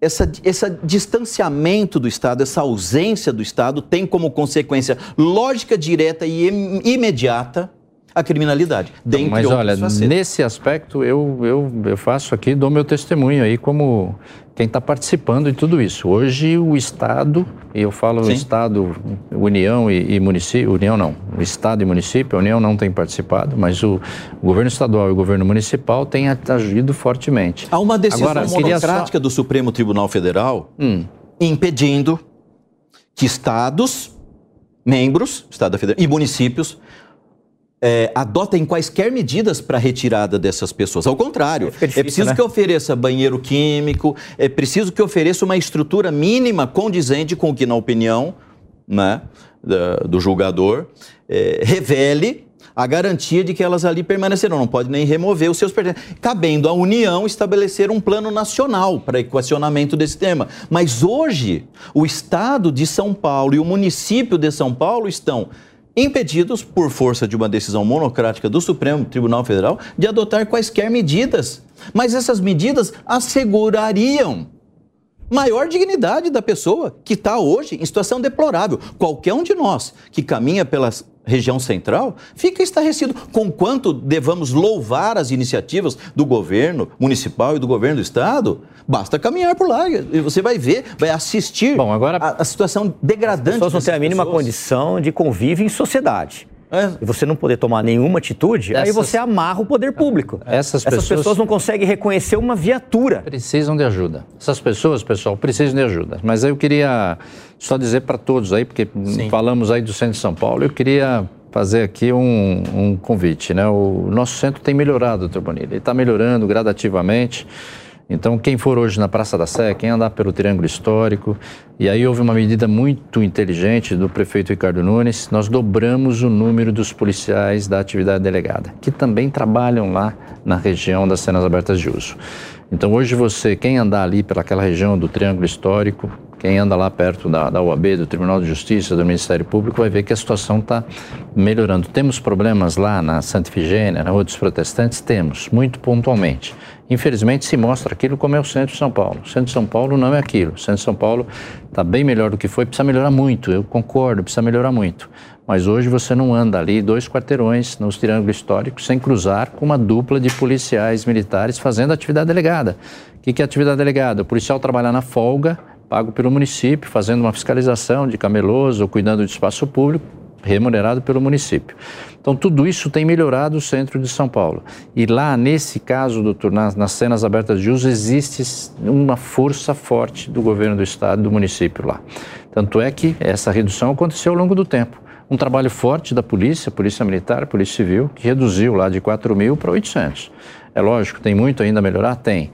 S5: essa, esse distanciamento do Estado, essa ausência do Estado, tem como consequência lógica, direta e imediata a criminalidade.
S4: Dentre Mas olha, nesse aspecto eu, eu, eu faço aqui, dou meu testemunho aí como quem está participando de tudo isso. Hoje o Estado, e eu falo Sim. Estado, União e, e, município, União não, Estado e município, a União não tem participado, mas o, o governo estadual e o governo municipal têm agido fortemente.
S5: Há uma decisão Agora, monocrática só... do Supremo Tribunal Federal hum. impedindo que estados, membros, Estado e municípios é, adotem quaisquer medidas para a retirada dessas pessoas. Ao contrário, é, difícil, é preciso né? que ofereça banheiro químico, é preciso que ofereça uma estrutura mínima condizente com o que, na opinião né, do julgador, é, revele a garantia de que elas ali permanecerão, não pode nem remover os seus pertences. Cabendo à União estabelecer um plano nacional para equacionamento desse tema. Mas hoje, o Estado de São Paulo e o município de São Paulo estão impedidos, por força de uma decisão monocrática do Supremo Tribunal Federal, de adotar quaisquer medidas. Mas essas medidas assegurariam maior dignidade da pessoa que está hoje em situação deplorável. Qualquer um de nós que caminha pelas região central, fica estarrecido. Conquanto devamos louvar as iniciativas do governo municipal e do governo do estado, basta caminhar por lá e você vai ver, vai assistir
S4: Bom, agora,
S5: a, a situação degradante. As
S6: pessoas não têm a mínima pessoas. condição de convívio em sociedade. É. E você não poder tomar nenhuma atitude, Essas... aí você amarra o poder público.
S4: Essas,
S6: Essas pessoas... pessoas... não conseguem reconhecer uma viatura.
S4: Precisam de ajuda. Essas pessoas, pessoal, precisam de ajuda. Mas eu queria só dizer para todos aí, porque Sim. falamos aí do centro de São Paulo, eu queria fazer aqui um, um convite. Né? O nosso centro tem melhorado, doutor Bonilha. Ele está melhorando gradativamente. Então, quem for hoje na Praça da Sé, quem andar pelo Triângulo Histórico, e aí houve uma medida muito inteligente do prefeito Ricardo Nunes, nós dobramos o número dos policiais da atividade delegada, que também trabalham lá na região das cenas abertas de uso. Então, hoje você, quem andar ali pelaquela região do Triângulo Histórico, quem anda lá perto da, da UAB, do Tribunal de Justiça, do Ministério Público, vai ver que a situação está melhorando. Temos problemas lá na Santa Ifigênia, na Rua dos Protestantes? Temos, muito pontualmente. Infelizmente, se mostra aquilo como é o centro de São Paulo. O centro de São Paulo não é aquilo. O centro de São Paulo está bem melhor do que foi, precisa melhorar muito, eu concordo, precisa melhorar muito. Mas hoje você não anda ali dois quarteirões nos triângulos históricos sem cruzar com uma dupla de policiais militares fazendo atividade delegada. O que é atividade delegada? O policial trabalhar na folga, pago pelo município, fazendo uma fiscalização de cameloso, cuidando de espaço público, remunerado pelo município. Então, tudo isso tem melhorado o centro de São Paulo. E lá, nesse caso, doutor, nas, nas cenas abertas de uso, existe uma força forte do governo do estado, do município lá. Tanto é que essa redução aconteceu ao longo do tempo. Um trabalho forte da polícia, polícia militar, polícia civil, que reduziu lá de 4 mil para 800. É lógico, tem muito ainda a melhorar? Tem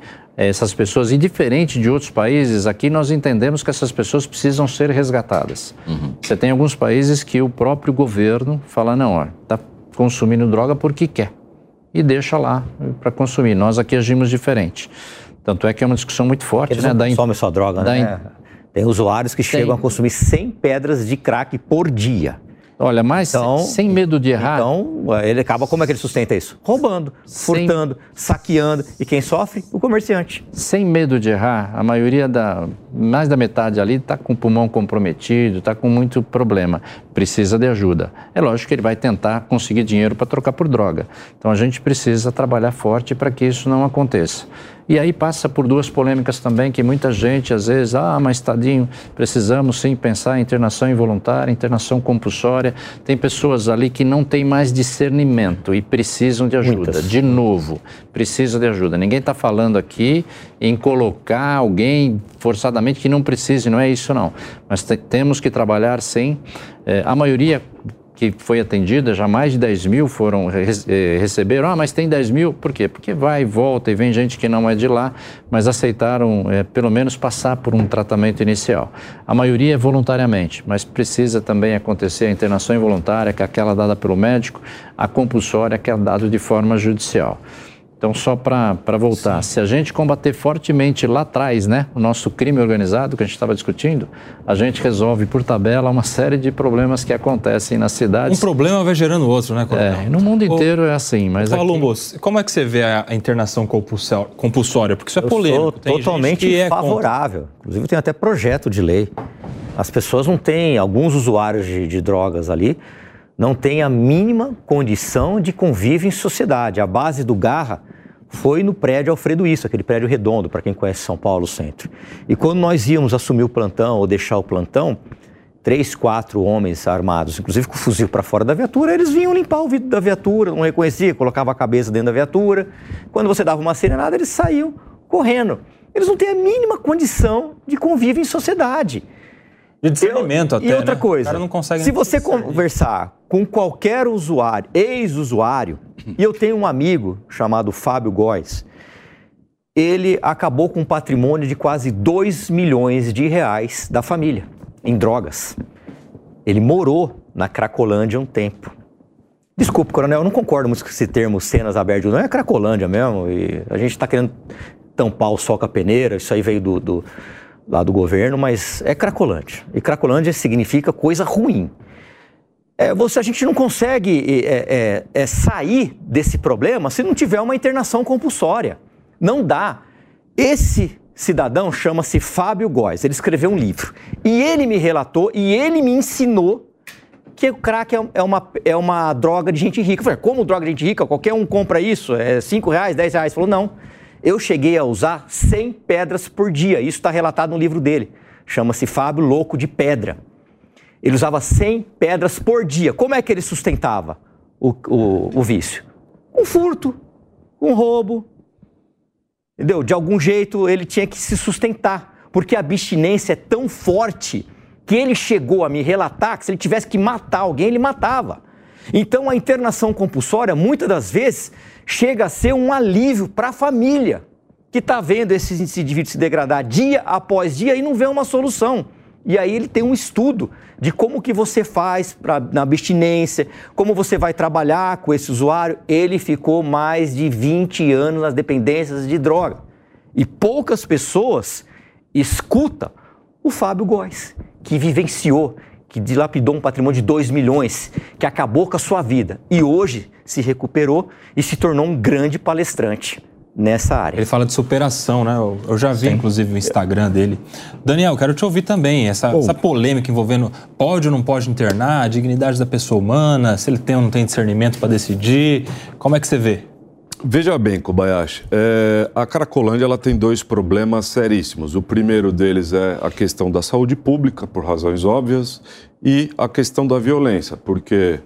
S4: essas pessoas. E diferente de outros países, aqui nós entendemos que essas pessoas precisam ser resgatadas. Uhum. Você tem alguns países que o próprio governo fala, não, ó, está consumindo droga porque quer. E deixa lá para consumir. Nós aqui agimos diferente. Tanto é que é uma discussão muito forte.
S6: Eles
S4: né?
S6: não consomem só droga, né? In... Tem usuários que tem. chegam a consumir 100 pedras de crack por dia.
S4: Olha, mas
S6: Então-
S4: sem medo de errar.
S6: Então, ele acaba, como é que ele sustenta isso? Roubando,
S4: Sem-
S6: furtando, saqueando. E quem sofre? O comerciante.
S4: sem medo de errar, a maioria da, mais da metade ali está com o pulmão comprometido, está com muito problema, precisa de ajuda. É lógico que ele vai tentar conseguir dinheiro para trocar por droga. Então a gente precisa trabalhar forte para que isso não aconteça. E aí passa por duas polêmicas também, que muita gente às vezes, ah, mas tadinho, precisamos sim pensar em internação involuntária, internação compulsória. Tem pessoas ali que não têm mais discernimento e precisam de ajuda.
S6: Muitas.
S4: De novo, precisa de ajuda. Ninguém está falando aqui em colocar alguém forçadamente que não precise, não é isso não. Mas te- temos que trabalhar sim. Eh, a maioria que foi atendida, já mais de 10 mil foram eh, receberam. Ah, mas tem 10 mil? Por quê? Porque vai e volta e vem gente que não é de lá, mas aceitaram eh, pelo menos passar por um tratamento inicial. A maioria é voluntariamente, mas precisa também acontecer a internação involuntária, que é aquela dada pelo médico, a compulsória, que é dada de forma judicial. Então, só para voltar, se a gente combater fortemente lá atrás, né, o nosso crime organizado que a gente estava discutindo, a gente resolve por tabela uma série de problemas que acontecem nas
S3: Um
S4: cidades.
S3: problema vai gerando outro, né, Coronel?
S4: É, no mundo inteiro é assim, mas aqui,
S3: Palumbos, como é que você vê a internação compulsó- compulsória? Porque isso é
S6: Eu
S3: polêmico.
S6: sou
S3: Tem gente
S6: totalmente
S3: que é contra.
S6: favorável. Inclusive, tem até projeto de lei. As pessoas não têm, alguns usuários de, de drogas ali, não têm a mínima condição de convívio em sociedade. A base do Garra foi no prédio Alfredo Isso, aquele prédio redondo, para quem conhece São Paulo Centro. E quando nós íamos assumir o plantão ou deixar o plantão, três, quatro homens armados, inclusive com o fuzil para fora da viatura, eles vinham limpar o vidro da viatura, não reconhecia, colocava a cabeça dentro da viatura. Quando você dava uma serenada, eles saíam correndo. Eles não têm a mínima condição de convívio em sociedade.
S3: De discernimento
S6: Eu-
S3: até,
S6: E outra
S3: né?
S6: coisa, se você conversar com qualquer usuário, ex-usuário, e eu tenho um amigo chamado Fábio Góes, ele acabou com um patrimônio de quase 2 milhões de reais da família em drogas. Ele morou na Cracolândia um tempo. Desculpe, coronel, eu não concordo muito com esse termo cenas abertas, não é Cracolândia mesmo. E a gente está querendo tampar o sol com a peneira, isso aí veio do, do- lá do governo, mas é Cracolândia. E Cracolândia significa coisa ruim. É, você, a gente não consegue é, é, é, sair desse problema se não tiver uma internação compulsória. Não dá. Esse cidadão chama-se Fábio Góes. Ele escreveu um livro. E ele me relatou e ele me ensinou que o crack é, é uma, é uma droga de gente rica. Eu falei, como droga de gente rica? Qualquer um compra isso? É 5 reais, 10 reais? Ele falou, não. Eu cheguei a usar 100 pedras por dia. Isso está relatado no livro dele. Chama-se Fábio Louco de Pedra. Ele usava 100 pedras por dia. Como é que ele sustentava o, o, o vício? Com furto, com roubo. Entendeu? De algum jeito ele tinha que se sustentar. Porque a abstinência é tão forte que ele chegou a me relatar que se ele tivesse que matar alguém, ele matava. Então a internação compulsória, muitas das vezes, chega a ser um alívio para a família que está vendo esse indivíduo se degradar dia após dia e não vê uma solução. E aí ele tem um estudo de como que você faz pra, na abstinência, como você vai trabalhar com esse usuário. Ele ficou mais de 20 anos nas dependências de droga. E poucas pessoas escutam o Fábio Góes, que vivenciou, que dilapidou um patrimônio de 2 milhões, que acabou com a sua vida e hoje se recuperou e se tornou um grande palestrante nessa área.
S3: Ele fala de superação, né? Eu, já vi, inclusive, o Instagram dele. Daniel, quero te ouvir também. Essa, essa polêmica envolvendo pode ou não pode internar, a dignidade da pessoa humana, se ele tem ou não tem discernimento para decidir. Como é que você vê?
S7: Veja bem, Kobayashi, é, a Cracolândia ela tem dois problemas seríssimos. O primeiro deles é a questão da saúde pública, por razões óbvias, e a questão da violência, porque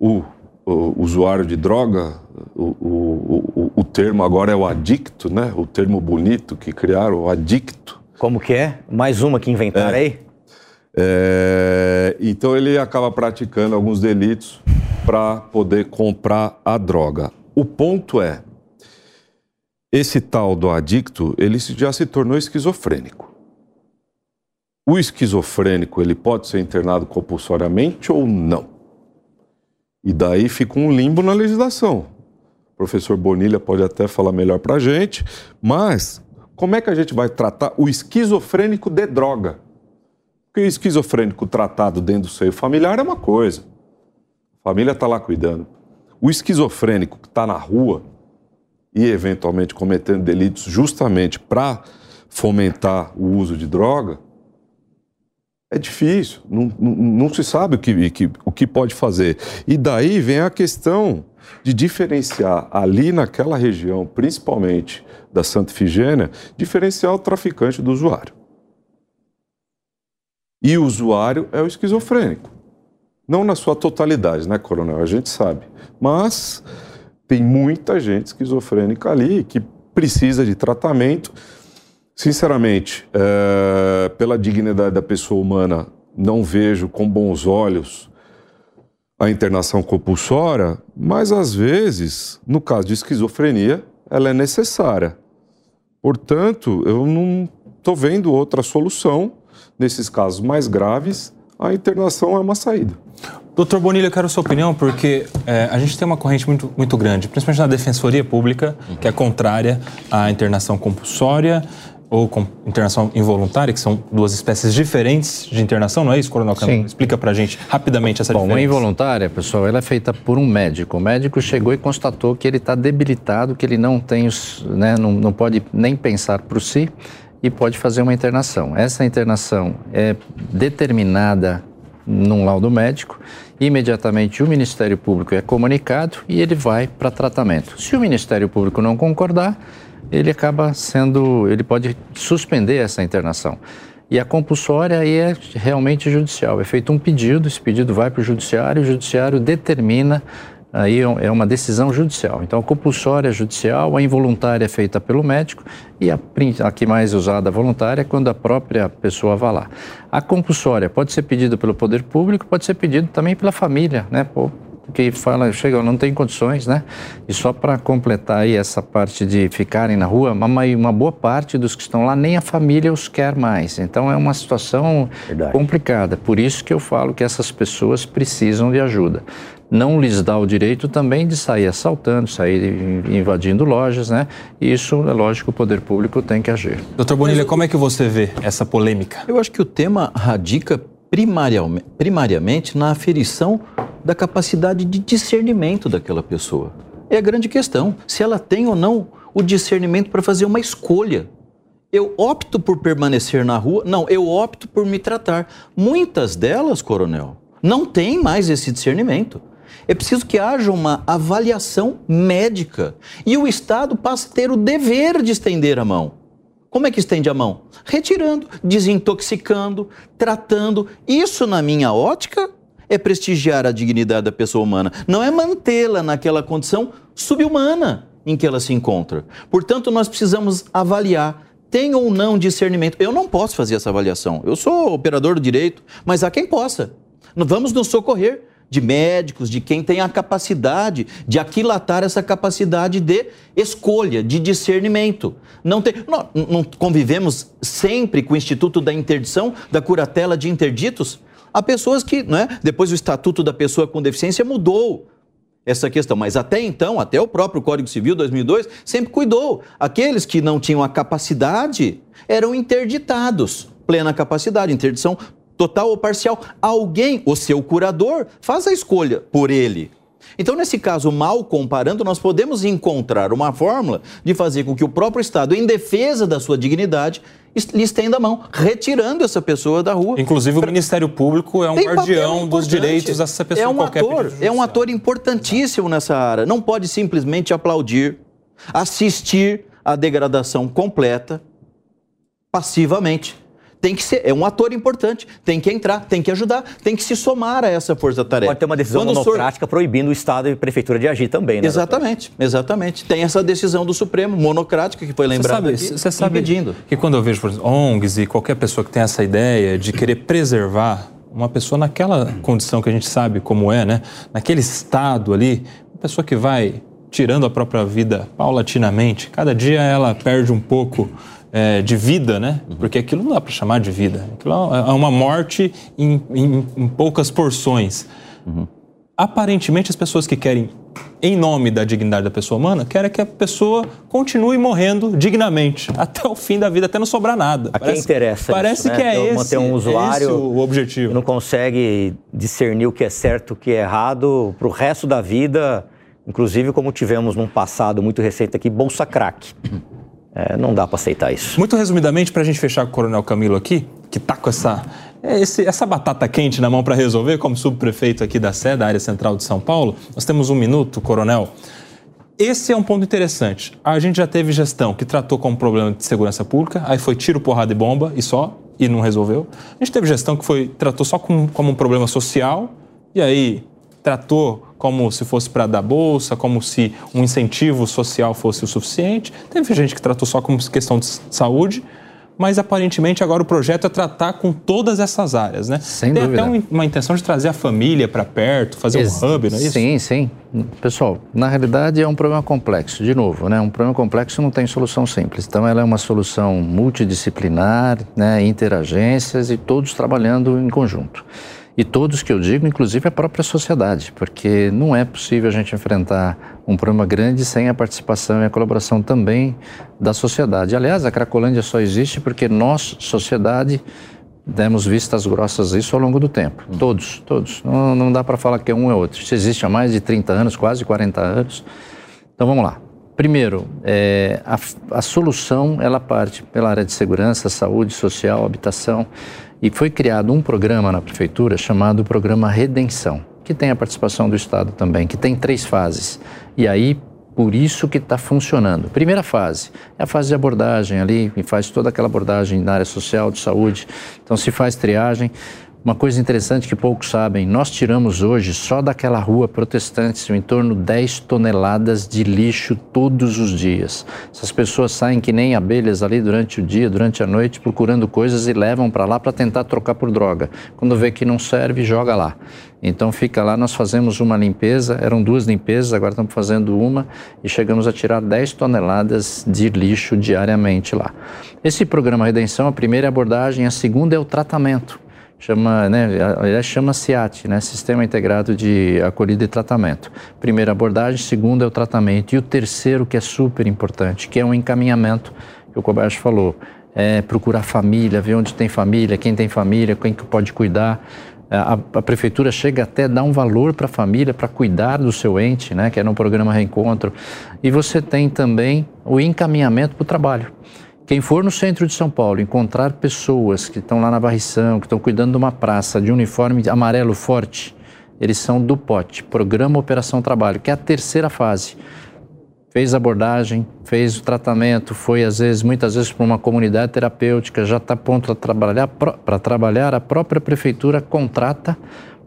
S7: o, o usuário de droga, o, o termo agora é o adicto, né? O termo bonito que criaram, o adicto.
S6: Como que é? Mais uma que inventaram aí?
S7: É, então ele acaba praticando alguns delitos para poder comprar a droga. O ponto é, esse tal do adicto, ele já se tornou esquizofrênico. O esquizofrênico, ele pode ser internado compulsoriamente ou não? E daí fica um limbo na legislação. Professor Bonilha pode até falar melhor para a gente, mas como é que a gente vai tratar o esquizofrênico de droga? Porque o esquizofrênico tratado dentro do seio familiar é uma coisa. A família está lá cuidando. O esquizofrênico que está na rua e eventualmente cometendo delitos justamente para fomentar o uso de droga, é difícil, não, não, não se sabe o que, que, o que pode fazer. E daí vem a questão de diferenciar ali naquela região, principalmente da Santa Ifigênia, diferenciar o traficante do usuário. E o usuário é o esquizofrênico. Não na sua totalidade, né, coronel? A gente sabe. Mas tem muita gente esquizofrênica ali que precisa de tratamento Sinceramente, é, pela dignidade da pessoa humana, não vejo com bons olhos a internação compulsória, mas às vezes, no caso de esquizofrenia, ela é necessária. Portanto, eu não estou vendo outra solução. Nesses casos mais graves, a internação é uma saída.
S3: Doutor Bonilha, eu quero a sua opinião, porque é, a gente tem uma corrente muito, muito grande, principalmente na Defensoria Pública, que é contrária à internação compulsória, ou com internação involuntária, que são duas espécies diferentes de internação, não é isso, Coronel Câmara? Explica pra gente rapidamente essa
S4: Bom,
S3: diferença.
S4: Bom, a involuntária, pessoal, ela é feita por um médico. O médico chegou e constatou que ele está debilitado, que ele não tem os, né, não, não pode nem pensar por si e pode fazer uma internação. Essa internação é determinada num laudo médico, imediatamente o Ministério Público é comunicado e ele vai para tratamento. Se o Ministério Público não concordar, ele acaba sendo, ele pode suspender essa internação. E a compulsória aí é realmente judicial. É feito um pedido, esse pedido vai para o judiciário, o judiciário determina, aí é uma decisão judicial. Então a compulsória é judicial, a involuntária é feita pelo médico e a, a que mais usada a voluntária é quando a própria pessoa vai lá. A compulsória pode ser pedida pelo poder público, pode ser pedido também pela família, né? Que fala, chega, não tem condições, né? E só para completar aí essa parte de ficarem na rua, uma, uma boa parte dos que estão lá nem a família os quer mais. Então é uma situação Verdade. complicada. Por isso que eu falo que essas pessoas precisam de ajuda. Não lhes dá o direito também de sair assaltando, sair invadindo lojas, né? E isso, é lógico, o poder público tem que agir.
S3: Doutor Bonilha, como é que você vê essa polêmica?
S5: Eu acho que o tema radica primariamente na aferição da capacidade de discernimento daquela pessoa. É a grande questão, se ela tem ou não o discernimento para fazer uma escolha. Eu opto por permanecer na rua? Não, eu opto por me tratar. Muitas delas, coronel, não têm mais esse discernimento. É preciso que haja uma avaliação médica e o Estado passe a ter o dever de estender a mão. Como é que estende a mão? Retirando, desintoxicando, tratando. Isso, na minha ótica, é prestigiar a dignidade da pessoa humana. Não é mantê-la naquela condição subhumana em que ela se encontra. Portanto, nós precisamos avaliar tem ou não discernimento. Eu não posso fazer essa avaliação. Eu sou operador do direito, mas há quem possa. Vamos nos socorrer de médicos, de quem tem a capacidade de aquilatar essa capacidade de escolha, de discernimento. Não, tem, não, não convivemos sempre com o Instituto da Interdição, da curatela de interditos? Há pessoas que, não é? depois o Estatuto da Pessoa com Deficiência mudou essa questão, mas até então, até o próprio Código Civil 2002 sempre cuidou. Aqueles que não tinham a capacidade eram interditados, plena capacidade, interdição total ou parcial. Alguém, o seu curador, faz a escolha por ele. Então, nesse caso, mal comparando, nós podemos encontrar uma fórmula de fazer com que o próprio Estado, em defesa da sua dignidade, lhe estenda a mão, retirando essa pessoa da rua.
S3: Inclusive, o Ministério Público é um guardião dos direitos dessa pessoa.
S5: É um ator, é um ator importantíssimo nessa área. Não pode simplesmente aplaudir, assistir à degradação completa passivamente tem que ser, é um ator importante, tem que entrar, tem que ajudar, tem que se somar a essa força-tarefa.
S6: Pode ter uma decisão Quando monocrática proibindo o Estado e a Prefeitura de agir também, né?
S5: Exatamente, doutor? exatamente. Tem essa decisão do Supremo, monocrática, que foi lembrada
S3: aqui, Você sabe impedindo. que quando eu vejo, por exemplo, ONGs e qualquer pessoa que tem essa ideia de querer preservar uma pessoa naquela condição que a gente sabe como é, né? Naquele estado ali, uma pessoa que vai tirando a própria vida paulatinamente, cada dia ela perde um pouco é, de vida, né? Uhum. Porque aquilo não dá para chamar de vida. Aquilo é, é uma morte em, em, em poucas porções. Uhum. Aparentemente, as pessoas que querem em nome da dignidade da pessoa humana, quer que a pessoa continue morrendo dignamente até o fim da vida, até não sobrar nada.
S6: A quem interessa
S3: Parece
S6: isso, né?
S3: que é esse,
S6: manter um usuário
S3: esse o objetivo.
S6: que não consegue discernir o que é certo, o que é errado para o resto da vida, inclusive como tivemos num passado muito recente aqui, Bolsa Crack. É, não dá para aceitar isso.
S3: Muito resumidamente, para a gente fechar com o Coronel Camilo aqui, que está com essa, é, esse, essa batata quente na mão para resolver, como subprefeito aqui da Sé, da área central de São Paulo. Nós temos um minuto, Coronel. Esse é um ponto interessante. A gente já teve gestão que tratou como problema de segurança pública, aí foi tiro, porrada e bomba e só, e não resolveu. A gente teve gestão que foi tratou só como, como um problema social, e aí tratou como se fosse para dar bolsa, como se um incentivo social fosse o suficiente. Teve gente que tratou só como questão de saúde, mas aparentemente agora o projeto é tratar com todas essas áreas, né?
S4: Sem
S3: Tem
S4: dúvida.
S3: até um- uma intenção de trazer a família para perto, fazer
S4: Ex-
S3: um hub, não é isso?
S4: Sim, sim. Pessoal, na realidade é um problema complexo. De novo, né? Um problema complexo não tem solução simples. Então, ela é uma solução multidisciplinar, né? Interagências e todos trabalhando em conjunto. E todos que eu digo, inclusive a própria sociedade, porque não é possível a gente enfrentar um problema grande sem a participação e a colaboração também da sociedade. Aliás, a Cracolândia só existe porque nós, sociedade, demos vistas grossas a isso ao longo do tempo. Todos, todos. Não, não dá para falar que é um é outro. Isso existe há mais de 30 anos, quase 40 anos. Então vamos lá. Primeiro, é, a, a solução ela parte pela área de segurança, saúde social, habitação e foi criado um programa na prefeitura chamado Programa Redenção, que tem a participação do Estado também, que tem três fases. E aí por isso que está funcionando. Primeira fase é a fase de abordagem ali, e faz toda aquela abordagem na área social, de saúde. Então se faz triagem. Uma coisa interessante que poucos sabem, nós tiramos hoje só daquela rua protestantes em torno de 10 toneladas de lixo todos os dias. Essas pessoas saem que nem abelhas ali durante o dia, durante a noite, procurando coisas e levam para lá para tentar trocar por droga. Quando vê que não serve, joga lá. Então fica lá, nós fazemos uma limpeza, eram duas limpezas, agora estamos fazendo uma e chegamos a tirar 10 toneladas de lixo diariamente lá. Esse programa Redenção, a primeira é abordagem, a segunda é o tratamento chama, né, aliás, chama SIAT, né, Sistema Integrado de Acolhida e Tratamento. Primeira abordagem, segunda é o tratamento e o terceiro que é super importante, que é um encaminhamento que o Kobayashi falou, é procurar família, ver onde tem família, quem tem família, quem que pode cuidar. A, a prefeitura chega até a dar um valor para a família para cuidar do seu ente, né, que é no programa Reencontro. E você tem também o encaminhamento para o trabalho. Quem for no centro de São Paulo encontrar pessoas que estão lá na varrição, que estão cuidando de uma praça de uniforme amarelo forte, eles são do POT, Programa Operação Trabalho, que é a terceira fase. Fez abordagem, fez o tratamento, foi às vezes, muitas vezes para uma comunidade terapêutica, já está pronto para trabalhar, para trabalhar, a própria prefeitura contrata,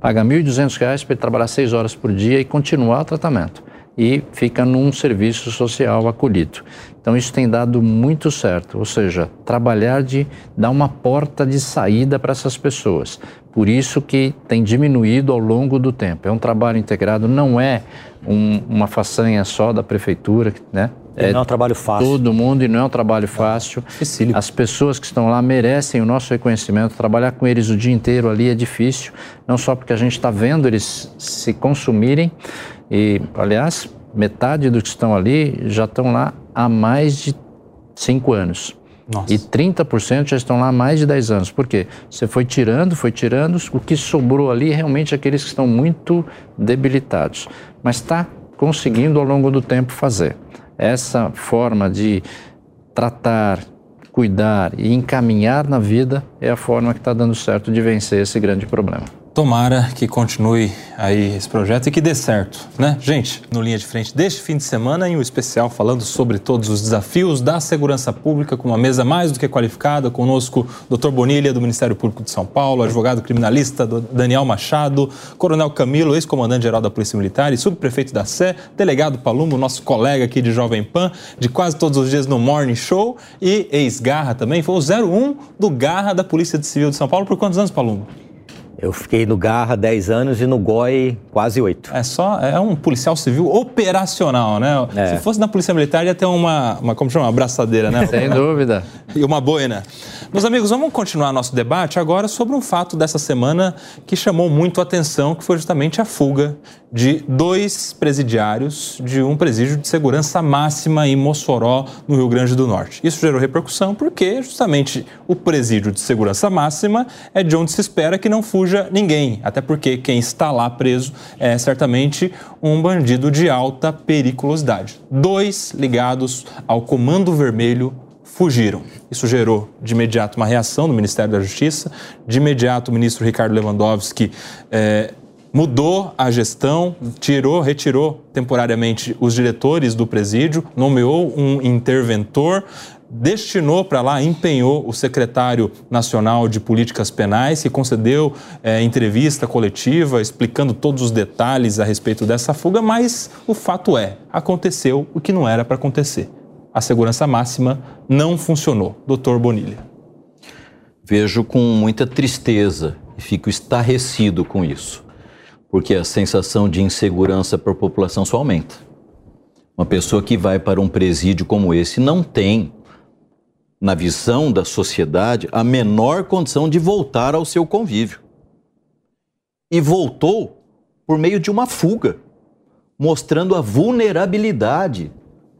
S4: paga R$ 1.200 para ele trabalhar seis horas por dia e continuar o tratamento e fica num serviço social acolhido. Então isso tem dado muito certo, ou seja, trabalhar de dar uma porta de saída para essas pessoas. Por isso que tem diminuído ao longo do tempo. É um trabalho integrado, não é um, uma façanha só da prefeitura, né?
S6: É, não é um trabalho fácil.
S4: Todo mundo e não é um trabalho fácil.
S3: Dificílimo.
S4: As pessoas que estão lá merecem o nosso reconhecimento. Trabalhar com eles o dia inteiro ali é difícil, não só porque a gente está vendo eles se consumirem, e, aliás, metade dos que estão ali já estão lá há mais de cinco anos.
S3: Nossa.
S4: E 30% já estão lá há mais de 10 anos. Por quê? Você foi tirando, foi tirando, o que sobrou ali é realmente aqueles que estão muito debilitados. Mas está conseguindo ao longo do tempo fazer. Essa forma de tratar, cuidar e encaminhar na vida é a forma que está dando certo de vencer esse grande problema.
S3: Tomara que continue aí esse projeto e que dê certo, né? Gente, no Linha de Frente deste fim de semana, em um especial falando sobre todos os desafios da segurança pública, com uma mesa mais do que qualificada, conosco Dr. Bonilha, do Ministério Público de São Paulo, advogado criminalista Daniel Machado, Coronel Camilo, ex-comandante-geral da Polícia Militar e subprefeito da Sé, delegado Palumo, nosso colega aqui de Jovem Pan, de quase todos os dias no Morning Show, e ex-Garra também, foi o 01 do Garra da Polícia Civil de São Paulo. Por quantos anos, Palumo?
S6: Eu fiquei no Garra 10 anos e no GOI quase 8.
S3: É só, é um policial civil operacional, né?
S6: É.
S3: Se fosse na Polícia Militar, ia ter uma, uma como chama? Uma abraçadeira, né?
S4: Sem dúvida.
S3: E uma boina. Meus amigos, vamos continuar nosso debate agora sobre um fato dessa semana que chamou muito a atenção, que foi justamente a fuga de dois presidiários de um presídio de segurança máxima em Mossoró, no Rio Grande do Norte. Isso gerou repercussão porque justamente o presídio de segurança máxima é de onde se espera que não fuja ninguém, até porque quem está lá preso é certamente um bandido de alta periculosidade. Dois ligados ao Comando Vermelho fugiram. Isso gerou de imediato uma reação no Ministério da Justiça. De imediato, o ministro Ricardo Lewandowski eh, mudou a gestão, tirou, retirou temporariamente os diretores do presídio, nomeou um interventor, destinou para lá, empenhou o secretário nacional de políticas penais, que concedeu eh, entrevista coletiva explicando todos os detalhes a respeito dessa fuga, mas o fato é, aconteceu o que não era para acontecer. A segurança máxima não funcionou. Doutor Bonilha.
S5: Vejo com muita tristeza e fico estarrecido com isso, porque a sensação de insegurança para a população só aumenta. Uma pessoa que vai para um presídio como esse não tem, na visão da sociedade, a menor condição de voltar ao seu convívio. E voltou por meio de uma fuga, mostrando a vulnerabilidade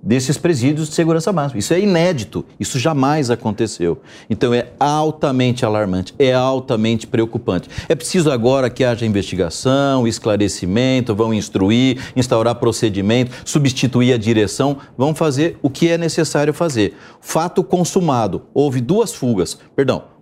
S5: desses presídios de segurança máxima. Isso é inédito, isso jamais aconteceu. Então é altamente alarmante, é altamente preocupante. É preciso agora que haja investigação, esclarecimento, vão instruir, instaurar procedimento, substituir a direção, vão fazer o que é necessário fazer. Fato consumado, houve duas fugas, perdão,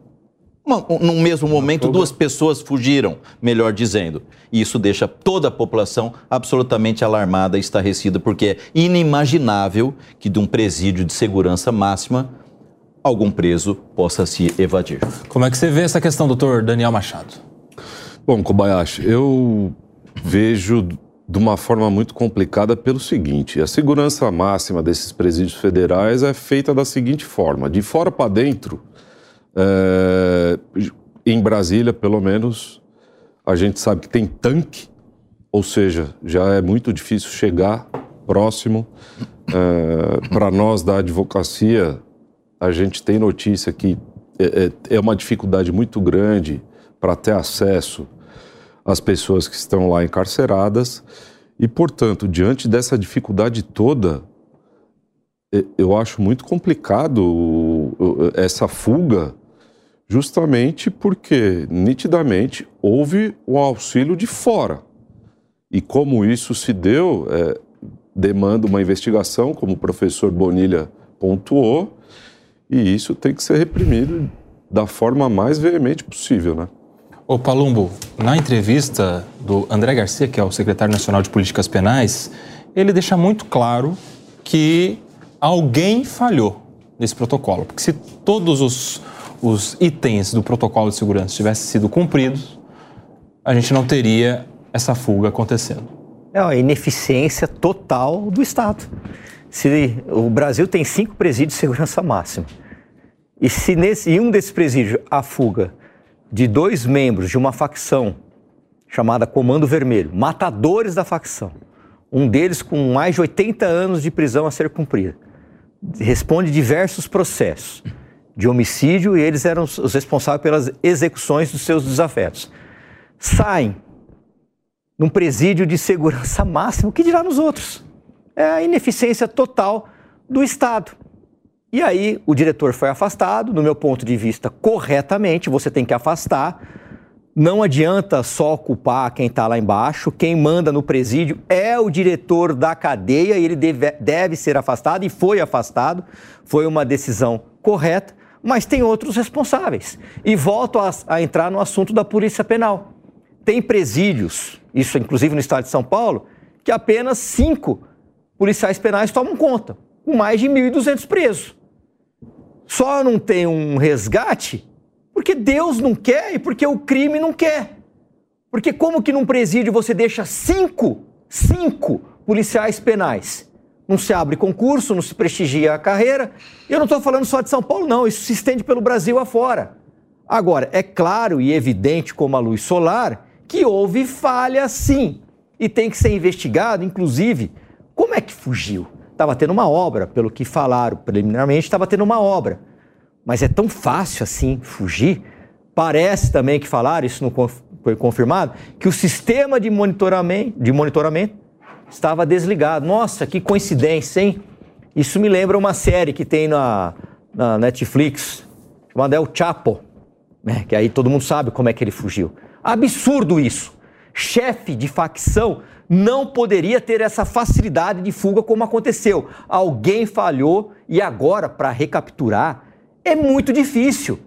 S5: uma, num mesmo momento, duas pessoas fugiram, melhor dizendo. E isso deixa toda a população absolutamente alarmada e estarrecida, porque é inimaginável que de um presídio de segurança máxima algum preso possa se evadir.
S3: Como é que você vê essa questão, doutor Daniel Machado?
S7: Bom, Kobayashi, eu vejo de uma forma muito complicada pelo seguinte: a segurança máxima desses presídios federais é feita da seguinte forma: de fora para dentro é, em Brasília, pelo menos, a gente sabe que tem tanque, ou seja, já é muito difícil chegar próximo. É, Para nós da advocacia, a gente tem notícia que é, é, é uma dificuldade muito grande para ter acesso às pessoas que estão lá encarceradas. E, portanto, diante dessa dificuldade toda, eu acho muito complicado essa fuga justamente porque, nitidamente, houve um auxílio de fora. E como isso se deu, é, demanda uma investigação, como o professor Bonilha pontuou, e isso tem que ser reprimido da forma mais veemente possível, né?
S3: Ô Palumbo, na entrevista do André Garcia, que é o secretário nacional de políticas penais, ele deixa muito claro que alguém falhou nesse protocolo, porque se todos os os itens do protocolo de segurança tivessem sido cumpridos, a gente não teria essa fuga acontecendo.
S6: É uma ineficiência total do Estado. Se o Brasil tem cinco presídios de segurança máxima, e se nesse, em um desses presídios a fuga de dois membros de uma facção chamada Comando Vermelho, matadores da facção, um deles com mais de 80 anos de prisão a ser cumprida, responde diversos processos de homicídio e eles eram os responsáveis pelas execuções dos seus desafetos. Saem num presídio de segurança máxima, o que dirá nos outros? É a ineficiência total do Estado. E aí o diretor foi afastado, no meu ponto de vista, corretamente, você tem que afastar. Não adianta só culpar quem está lá embaixo, quem manda no presídio é o diretor da cadeia e ele deve, deve ser afastado e foi afastado. Foi uma decisão correta mas tem outros responsáveis. E volto a, a, entrar no assunto da polícia penal. Tem presídios, isso inclusive no estado de São Paulo, que apenas cinco policiais penais tomam conta, com mais de 1.200 presos. Só não tem um resgate porque Deus não quer e porque o crime não quer. Porque como que num presídio você deixa cinco, cinco policiais penais? Não se abre concurso, não se prestigia a carreira. Eu não estou falando só de São Paulo, não, isso se estende pelo Brasil afora. Agora, é claro e evidente como a luz solar que houve falha sim e tem que ser investigado, inclusive, como é que fugiu? Estava tendo uma obra, pelo que falaram preliminarmente, estava tendo uma obra. Mas é tão fácil assim fugir? Parece também que falaram, isso não foi confirmado, que o sistema de monitoramento, de monitoramento estava desligado. Nossa, que coincidência, hein? Isso me lembra uma série que tem na, na Netflix, chamada El Chapo, né? que aí todo mundo sabe como é que ele fugiu. Absurdo isso. Chefe de facção não poderia ter essa facilidade de fuga como aconteceu. Alguém falhou e agora, para recapturar, é muito difícil.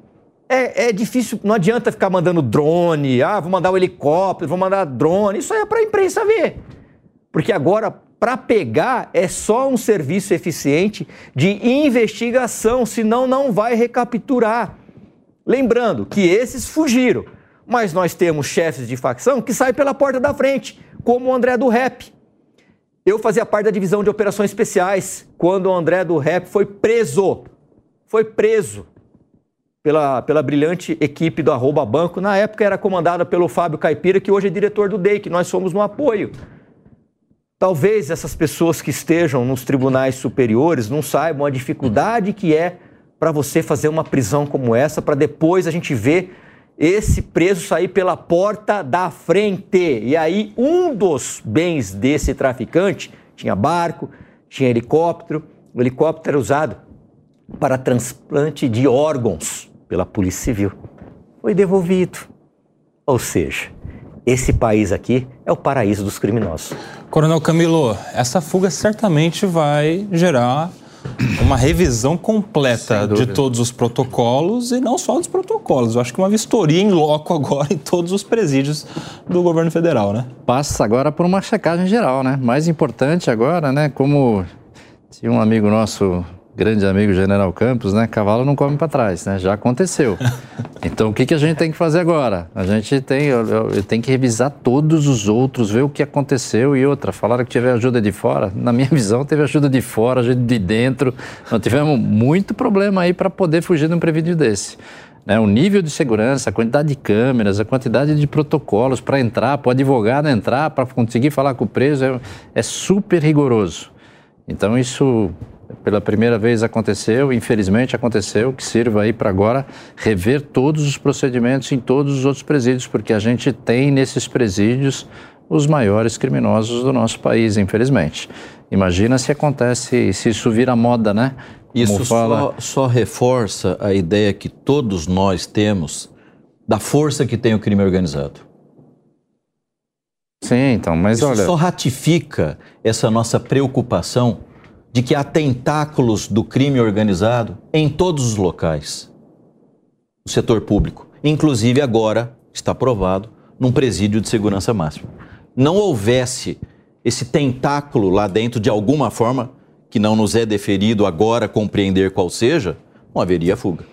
S6: É, é, difícil, não adianta ficar mandando drone, ah, vou mandar um helicóptero, vou mandar drone, isso aí é para a imprensa ver. Porque agora, para pegar, é só um serviço eficiente de investigação, senão não vai recapturar. Lembrando que esses fugiram, mas nós temos chefes de facção que saem pela porta da frente como o André do Rap. Eu fazia parte da divisão de operações especiais quando o André do Rap foi preso. Foi preso pela, pela brilhante equipe do Arroba Banco. Na época era comandada pelo Fábio Caipira, que hoje é diretor do DEI, nós somos no apoio. Talvez essas pessoas que estejam nos tribunais superiores não saibam a dificuldade que é para você fazer uma prisão como essa, para depois a gente ver esse preso sair pela porta da frente. E aí, um dos bens desse traficante tinha barco, tinha helicóptero. O helicóptero era usado para transplante de órgãos pela Polícia Civil. Foi devolvido. Ou seja, esse país aqui é o paraíso dos criminosos.
S3: Coronel Camilo, essa fuga certamente vai gerar uma revisão completa de todos os protocolos e não só dos protocolos. Eu acho que uma vistoria em loco agora em todos os presídios do governo federal, né?
S4: Passa agora por uma checagem geral, né? Mais importante agora, né? Como tinha um amigo nosso grande amigo General Campos, né? Cavalo não come para trás, né? Já aconteceu. Então, o que, que a gente tem que fazer agora? A gente tem, eu, eu, tem que revisar todos os outros, ver o que aconteceu e outra. Falaram que tiver ajuda de fora. Na minha visão, teve ajuda de fora, ajuda de dentro. Nós tivemos muito problema aí para poder fugir de um prevenido desse. Né, o nível de segurança, a quantidade de câmeras, a quantidade de protocolos para entrar, para o advogado entrar, para conseguir falar com o preso, é, é super rigoroso. Então, isso pela primeira vez aconteceu, infelizmente aconteceu, que sirva aí para agora rever todos os procedimentos em todos os outros presídios, porque a gente tem nesses presídios os maiores criminosos do nosso país, infelizmente. Imagina se acontece, se isso vira moda, né?
S5: Como isso fala... só, só reforça a ideia que todos nós temos da força que tem o crime organizado.
S4: Sim, então, mas
S5: isso
S4: olha.
S5: Só ratifica essa nossa preocupação de que há tentáculos do crime organizado em todos os locais do setor público, inclusive agora está provado num presídio de segurança máxima. Não houvesse esse tentáculo lá dentro de alguma forma, que não nos é deferido agora compreender qual seja, não haveria fuga.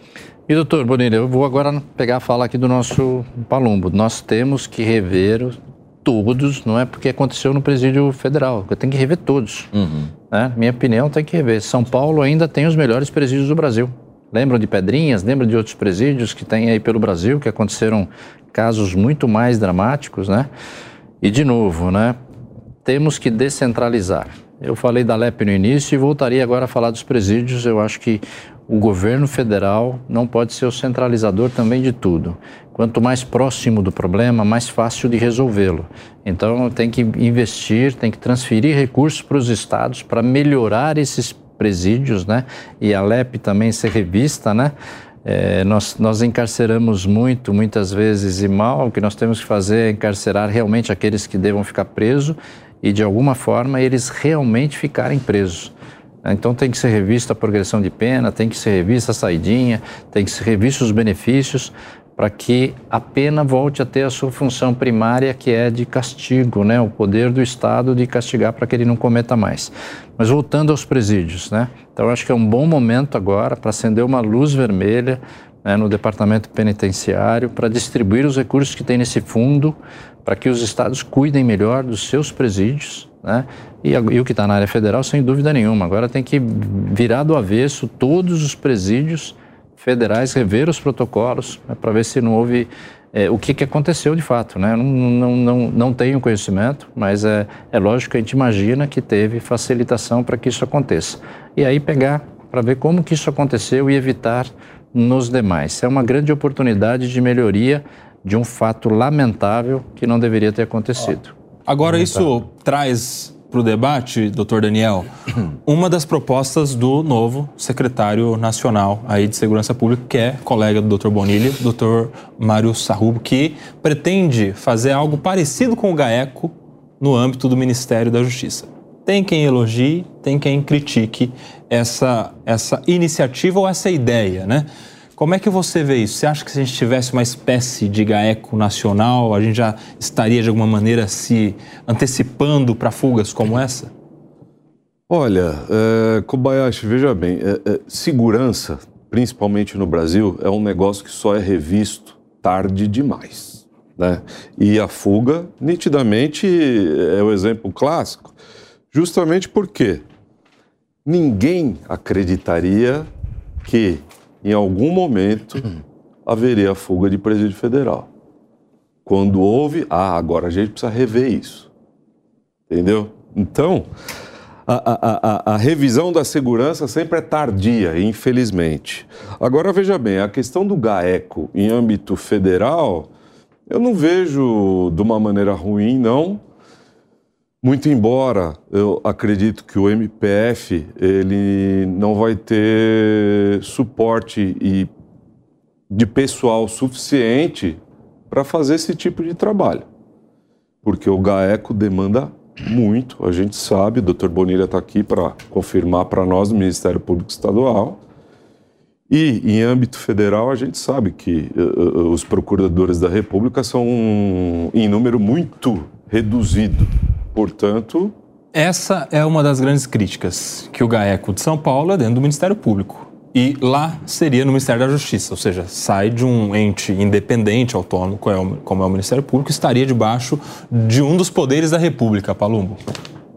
S4: E doutor Bonilha, eu vou agora pegar a fala aqui do nosso Palumbo. Nós temos que rever todos, não é porque aconteceu no presídio federal, eu tenho que rever todos. Uhum. Né? Minha opinião tem que rever. São Paulo ainda tem os melhores presídios do Brasil. Lembram de Pedrinhas, lembram de outros presídios que tem aí pelo Brasil, que aconteceram casos muito mais dramáticos, né? E de novo, né? Temos que descentralizar. Eu falei da LEP no início e voltaria agora a falar dos presídios. Eu acho que o governo federal não pode ser o centralizador também de tudo. Quanto mais próximo do problema, mais fácil de resolvê-lo. Então, tem que investir, tem que transferir recursos para os estados para melhorar esses presídios, né? E a LEP também ser revista, né? É, nós, nós encarceramos muito, muitas vezes e mal. O que nós temos que fazer é encarcerar realmente aqueles que devam ficar presos e, de alguma forma, eles realmente ficarem presos. Então tem que ser revista a progressão de pena, tem que ser revista a saidinha, tem que ser revisto os benefícios para que a pena volte a ter a sua função primária, que é de castigo, né? o poder do Estado de castigar para que ele não cometa mais. Mas voltando aos presídios, né? então acho que é um bom momento agora para acender uma luz vermelha né, no departamento penitenciário para distribuir os recursos que tem nesse fundo para que os estados cuidem melhor dos seus presídios né? E, e o que está na área federal, sem dúvida nenhuma. Agora tem que virar do avesso todos os presídios federais rever os protocolos né, para ver se não houve é, o que, que aconteceu de fato. Né? Não, não, não, não tenho conhecimento, mas é, é lógico que a gente imagina que teve facilitação para que isso aconteça. E aí pegar para ver como que isso aconteceu e evitar nos demais. É uma grande oportunidade de melhoria de um fato lamentável que não deveria ter acontecido.
S3: Agora, isso traz para o debate, doutor Daniel, uma das propostas do novo secretário nacional aí de Segurança Pública, que é colega do doutor Bonilha, doutor Mário Sarrubo, que pretende fazer algo parecido com o GAECO no âmbito do Ministério da Justiça. Tem quem elogie, tem quem critique essa, essa iniciativa ou essa ideia, né? Como é que você vê isso? Você acha que se a gente tivesse uma espécie de GAECO nacional, a gente já estaria de alguma maneira se antecipando para fugas como essa?
S7: Olha, é, Kobayashi, veja bem, é, é, segurança, principalmente no Brasil, é um negócio que só é revisto tarde demais. Né? E a fuga, nitidamente, é o exemplo clássico, justamente porque ninguém acreditaria que em algum momento haveria a fuga de presídio federal. Quando houve, ah, agora a gente precisa rever isso. Entendeu? Então, a, a, a, a, revisão da segurança sempre é tardia, infelizmente. Agora, veja bem, a questão do GAECO em âmbito federal, eu não vejo de uma maneira ruim, não. Muito embora eu acredito que o MPF ele não vai ter suporte e de pessoal suficiente para fazer esse tipo de trabalho. Porque o GAECO demanda muito, a gente sabe, o doutor Bonilha está aqui para confirmar para nós, do Ministério Público Estadual. E em âmbito federal, a gente sabe que uh, os procuradores da República são um, em número muito reduzido. Portanto.
S3: Essa é uma das grandes críticas, que o GAECO de São Paulo é dentro do Ministério Público. E lá seria no Ministério da Justiça, ou seja, sai de um ente independente, autônomo, como é o Ministério Público, estaria debaixo de um dos poderes da República, Palumbo.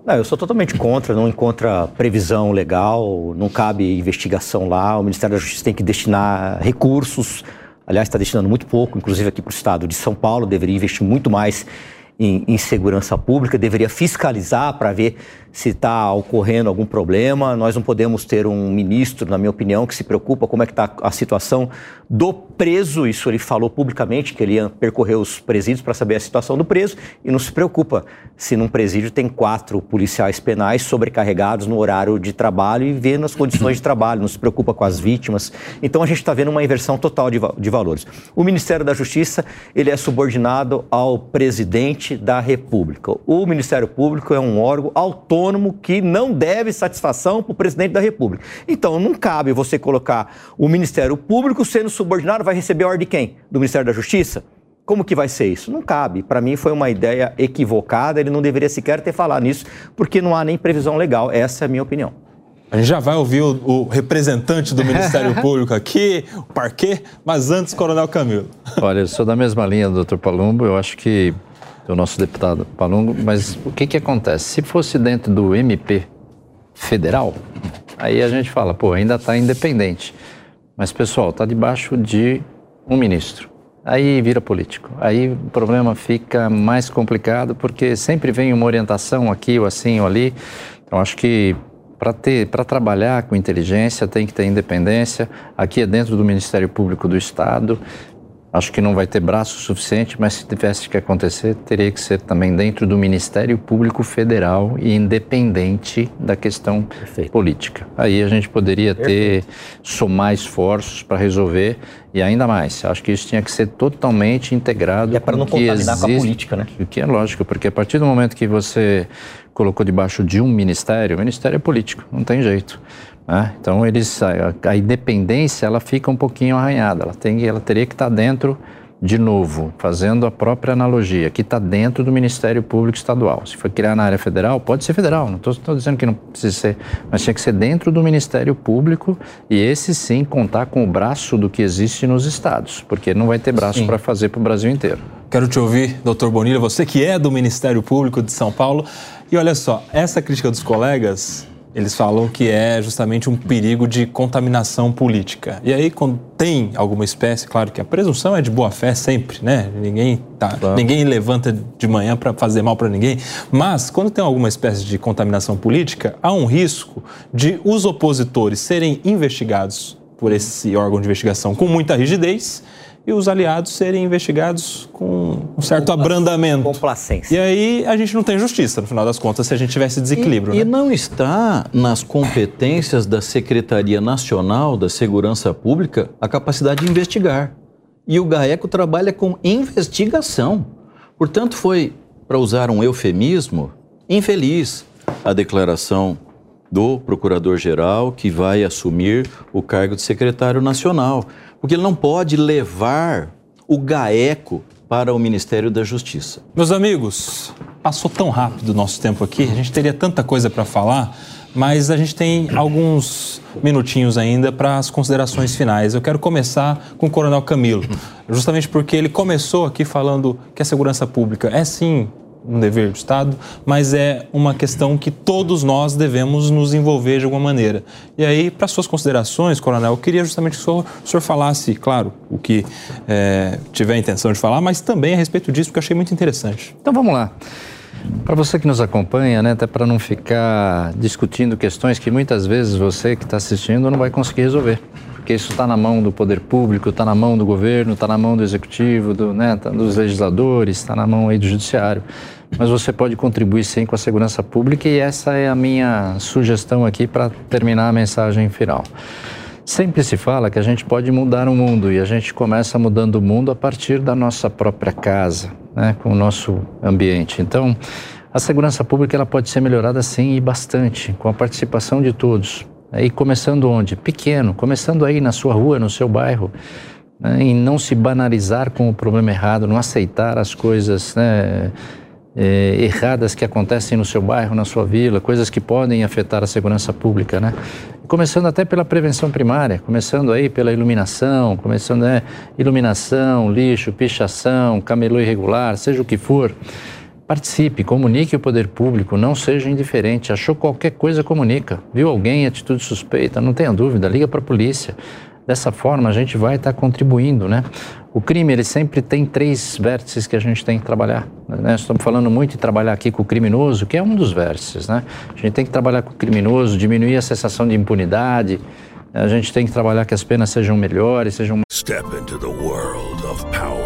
S6: Não, eu sou totalmente contra, não encontra previsão legal, não cabe investigação lá, o Ministério da Justiça tem que destinar recursos, aliás, está destinando muito pouco, inclusive aqui para o estado de São Paulo, deveria investir muito mais em, em segurança pública, deveria fiscalizar para ver se está ocorrendo algum problema. Nós não podemos ter um ministro, na minha opinião, que se preocupa como é que está a situação do preso. Isso ele falou publicamente, que ele ia percorrer os presídios para saber a situação do preso e não se preocupa se num presídio tem quatro policiais penais sobrecarregados no horário de trabalho e vê nas condições de trabalho, não se preocupa com as vítimas. Então a gente está vendo uma inversão total de, de valores. O Ministério da Justiça ele é subordinado ao presidente da República. O Ministério Público é um órgão autônomo autônomo que não deve satisfação para o presidente da República. Então, não cabe você colocar o Ministério Público sendo subordinado, vai receber a ordem de quem? Do Ministério da Justiça? Como que vai ser isso? Não cabe. Para mim foi uma ideia equivocada, ele não deveria sequer ter falado nisso, porque não há nem previsão legal. Essa é a minha opinião.
S3: A gente já vai ouvir o, o representante do Ministério Público aqui, o parquê, mas antes, Coronel Camilo.
S4: Olha, eu sou da mesma linha do doutor Palumbo, eu acho que do nosso deputado Palungo, mas o que, que acontece? Se fosse dentro do MP federal, aí a gente fala, pô, ainda está independente. Mas, pessoal, está debaixo de um ministro. Aí vira político. Aí o problema fica mais complicado, porque sempre vem uma orientação aqui ou assim ou ali. Então, acho que para ter para trabalhar com inteligência tem que ter independência aqui é dentro do Ministério Público do Estado Acho que não vai ter braço suficiente, mas se tivesse que acontecer, teria que ser também dentro do Ministério Público Federal e independente da questão Perfeito. política. Aí a gente poderia ter, somar esforços para resolver e ainda mais. Acho que isso tinha que ser totalmente integrado.
S6: E é para não contaminar existe, com a política, né?
S4: O que é lógico, porque a partir do momento que você colocou debaixo de um ministério, o ministério é político, não tem jeito. Né? Então eles a, a, independência ela fica um pouquinho arranhada. Ela tem ela teria que estar dentro de novo, fazendo a própria analogia, que está dentro do Ministério Público Estadual. Se for criar na área federal, pode ser federal, não estou dizendo que não precisa ser, mas tinha que ser dentro do Ministério Público e esse sim contar com o braço do que existe nos estados, porque não vai ter braço para fazer para o Brasil inteiro.
S3: Quero te ouvir, doutor Bonilha, você que é do Ministério Público de São Paulo. E olha só, essa crítica dos colegas eles falam que é justamente um perigo de contaminação política. E aí, quando tem alguma espécie, claro que a presunção é de boa fé sempre, né? Ninguém, tá, claro. ninguém levanta de manhã para fazer mal para ninguém. Mas, quando tem alguma espécie de contaminação política, há um risco de os opositores serem investigados por esse órgão de investigação com muita rigidez e os aliados serem investigados com um certo abrandamento.
S6: Complacência.
S3: E aí a gente não tem justiça, no final das contas, se a gente tivesse desequilíbrio.
S5: E,
S3: né?
S5: e não está nas competências da Secretaria Nacional da Segurança Pública a capacidade de investigar. E o GAECO trabalha com investigação. Portanto, foi, para usar um eufemismo, infeliz a declaração do procurador-geral que vai assumir o cargo de secretário nacional porque ele não pode levar o GAECO para o Ministério da Justiça.
S3: Meus amigos, passou tão rápido o nosso tempo aqui, a gente teria tanta coisa para falar, mas a gente tem alguns minutinhos ainda para as considerações finais. Eu quero começar com o Coronel Camilo, justamente porque ele começou aqui falando que a segurança pública é sim um dever do Estado, mas é uma questão que todos nós devemos nos envolver de alguma maneira. E aí, para suas considerações, Coronel, eu queria justamente que o senhor, o senhor falasse, claro, o que é, tiver a intenção de falar, mas também a respeito disso, porque eu achei muito interessante.
S4: Então vamos lá. Para você que nos acompanha, né, até para não ficar discutindo questões que muitas vezes você que está assistindo não vai conseguir resolver porque isso está na mão do poder público, está na mão do governo, está na mão do executivo, do, né, tá dos legisladores, está na mão aí do judiciário. Mas você pode contribuir sim com a segurança pública e essa é a minha sugestão aqui para terminar a mensagem final. Sempre se fala que a gente pode mudar o mundo e a gente começa mudando o mundo a partir da nossa própria casa, né, com o nosso ambiente. Então, a segurança pública ela pode ser melhorada sim e bastante, com a participação de todos. E começando onde? Pequeno, começando aí na sua rua, no seu bairro. Né? E não se banalizar com o problema errado, não aceitar as coisas né, é, erradas que acontecem no seu bairro, na sua vila, coisas que podem afetar a segurança pública, né? Começando até pela prevenção primária, começando aí pela iluminação, começando né, iluminação, lixo, pichação, camelô irregular, seja o que for. Participe, comunique o poder público, não seja indiferente. Achou qualquer coisa, comunica. Viu alguém atitude suspeita, não tenha dúvida, liga para a polícia. Dessa forma, a gente vai estar tá contribuindo, né? O crime, ele sempre tem três vértices que a gente tem que trabalhar. Né? Estamos falando muito de trabalhar aqui com o criminoso, que é um dos vértices, né? A gente tem que trabalhar com o criminoso, diminuir a sensação de impunidade, a gente tem que trabalhar que as penas sejam melhores, sejam...
S10: Step into the world of power.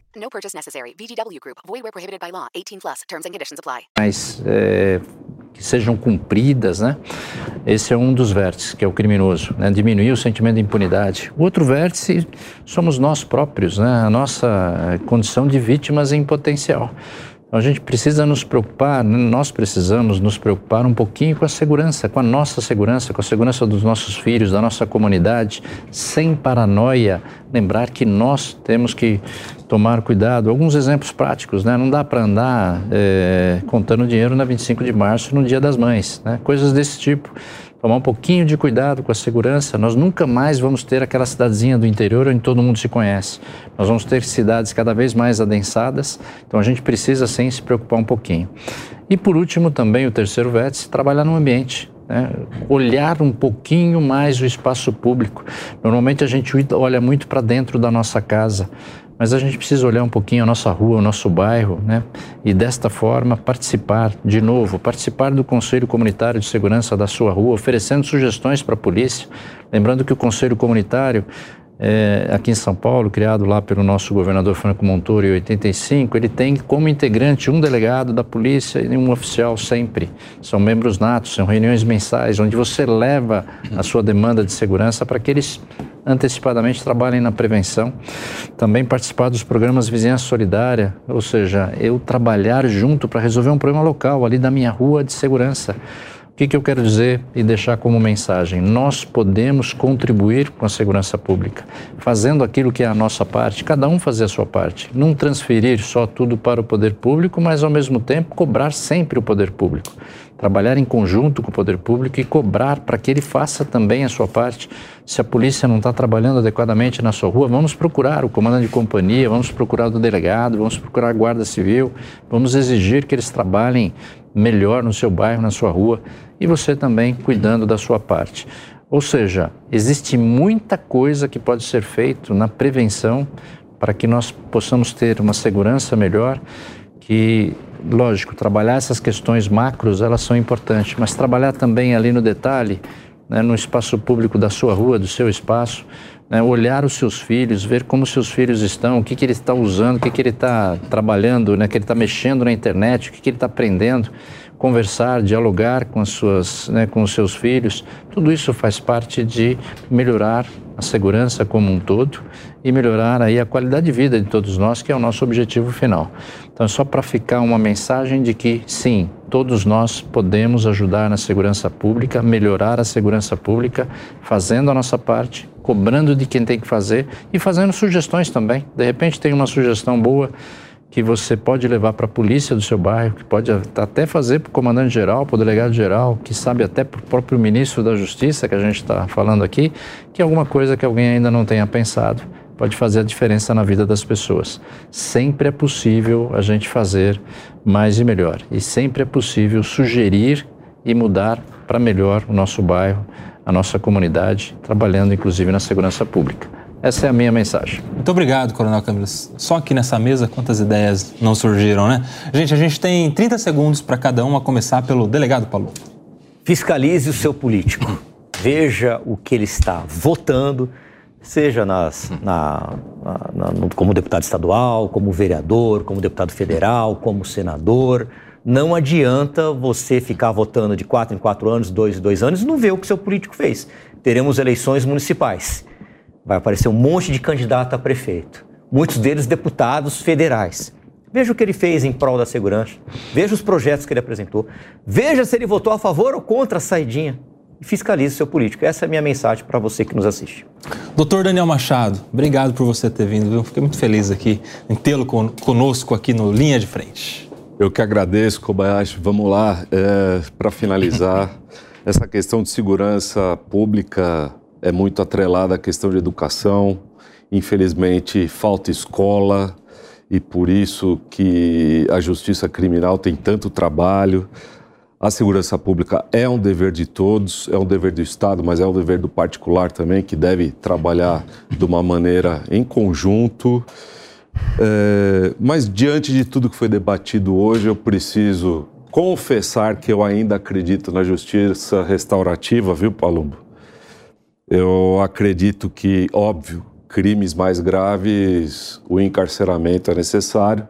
S1: No purchase necessary. VGW Group. Void where prohibited by law. 18 plus. Terms and conditions apply.
S4: Mas é, que sejam cumpridas, né? Esse é um dos vértices, que é o criminoso, né? Diminuir o sentimento de impunidade. O outro vértice somos nós próprios, né? A nossa condição de vítimas em potencial. Então a gente precisa nos preocupar, nós precisamos nos preocupar um pouquinho com a segurança, com a nossa segurança, com a segurança dos nossos filhos, da nossa comunidade, sem paranoia. Lembrar que nós temos que tomar cuidado. Alguns exemplos práticos, né? Não dá para andar é, contando dinheiro na 25 de março, no Dia das Mães, né? Coisas desse tipo tomar um pouquinho de cuidado com a segurança, nós nunca mais vamos ter aquela cidadezinha do interior onde todo mundo se conhece. Nós vamos ter cidades cada vez mais adensadas, então a gente precisa sim se preocupar um pouquinho. E por último, também o terceiro vértice, trabalhar no ambiente. Né? Olhar um pouquinho mais o espaço público. Normalmente a gente olha muito para dentro da nossa casa mas a gente precisa olhar um pouquinho a nossa rua, o nosso bairro, né? E desta forma participar, de novo, participar do Conselho Comunitário de Segurança da sua rua, oferecendo sugestões para a polícia. Lembrando que o Conselho Comunitário é, aqui em São Paulo, criado lá pelo nosso governador Franco Montoro em 85, ele tem como integrante um delegado da polícia e um oficial sempre. São membros natos, são reuniões mensais, onde você leva a sua demanda de segurança para que eles antecipadamente trabalhem na prevenção, também participar dos programas Vizinhança Solidária, ou seja, eu trabalhar junto para resolver um problema local ali da minha rua de segurança. O que, que eu quero dizer e deixar como mensagem? Nós podemos contribuir com a segurança pública, fazendo aquilo que é a nossa parte, cada um fazer a sua parte. Não transferir só tudo para o poder público, mas ao mesmo tempo cobrar sempre o poder público trabalhar em conjunto com o poder público e cobrar para que ele faça também a sua parte. Se a polícia não está trabalhando adequadamente na sua rua, vamos procurar o comandante de companhia, vamos procurar o delegado, vamos procurar a guarda civil, vamos exigir que eles trabalhem melhor no seu bairro, na sua rua e você também cuidando da sua parte. Ou seja, existe muita coisa que pode ser feito na prevenção para que nós possamos ter uma segurança melhor que lógico, trabalhar essas questões macros, elas são importantes, mas trabalhar também ali no detalhe, né, no espaço público da sua rua, do seu espaço, né, olhar os seus filhos, ver como seus filhos estão, o que, que ele está usando, o que, que ele está trabalhando, né, que ele está mexendo na internet, o que, que ele está aprendendo, conversar, dialogar com, as suas, né, com os seus filhos, tudo isso faz parte de melhorar a segurança como um todo e melhorar aí a qualidade de vida de todos nós, que é o nosso objetivo final. Então, só para ficar uma mensagem de que, sim, todos nós podemos ajudar na segurança pública, melhorar a segurança pública, fazendo a nossa parte, cobrando de quem tem que fazer e fazendo sugestões também. De repente, tem uma sugestão boa que você pode levar para a polícia do seu bairro, que pode até fazer para o comandante-geral, para o delegado-geral, que sabe até para o próprio ministro da Justiça, que a gente está falando aqui, que é alguma coisa que alguém ainda não tenha pensado pode fazer a diferença na vida das pessoas. Sempre é possível a gente fazer mais e melhor. E sempre é possível sugerir e mudar para melhor o nosso bairro, a nossa comunidade, trabalhando inclusive na segurança pública. Essa é a minha mensagem.
S3: Muito obrigado, Coronel Câmeras. Só aqui nessa mesa, quantas ideias não surgiram, né? Gente, a gente tem 30 segundos para cada um, a começar pelo delegado Paulo.
S6: Fiscalize o seu político. Veja o que ele está votando, seja nas, na, na, na, como deputado estadual, como vereador, como deputado federal, como senador. Não adianta você ficar votando de quatro em quatro anos, dois em dois anos e não ver o que seu político fez. Teremos eleições municipais. Vai aparecer um monte de candidato a prefeito. Muitos deles deputados federais. Veja o que ele fez em prol da segurança. Veja os projetos que ele apresentou. Veja se ele votou a favor ou contra a saidinha e fiscalize seu político. Essa é a minha mensagem para você que nos assiste.
S3: Doutor Daniel Machado, obrigado por você ter vindo. Viu? Fiquei muito feliz aqui em tê-lo conosco aqui no Linha de Frente.
S7: Eu que agradeço, Kobayashi. Vamos lá, é, para finalizar, essa questão de segurança pública é muito atrelada à questão de educação. Infelizmente, falta escola e por isso que a justiça criminal tem tanto trabalho. A segurança pública é um dever de todos, é um dever do Estado, mas é um dever do particular também, que deve trabalhar de uma maneira em conjunto. É, mas diante de tudo que foi debatido hoje, eu preciso confessar que eu ainda acredito na justiça restaurativa, viu, Palumbo? Eu acredito que, óbvio, crimes mais graves, o encarceramento é necessário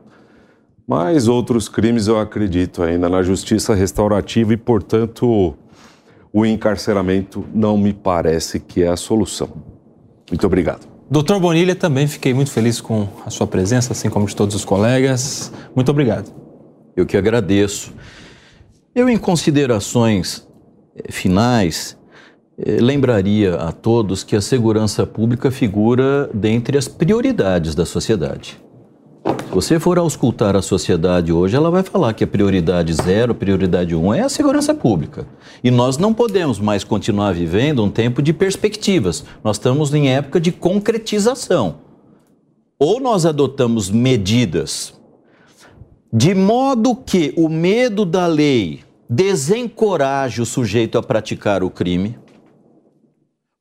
S7: mas outros crimes eu acredito ainda na justiça restaurativa e, portanto, o encarceramento não me parece que é a solução. Muito obrigado.
S3: Doutor Bonilha, também fiquei muito feliz com a sua presença, assim como de todos os colegas. Muito obrigado.
S5: Eu que agradeço. Eu, em considerações eh, finais, eh, lembraria a todos que a segurança pública figura dentre as prioridades da sociedade. Se você for auscultar a sociedade hoje, ela vai falar que a prioridade zero, prioridade um é a segurança pública. E nós não podemos mais continuar vivendo um tempo de perspectivas. Nós estamos em época de concretização. Ou nós adotamos medidas de modo que o medo da lei desencoraje o sujeito a praticar o crime,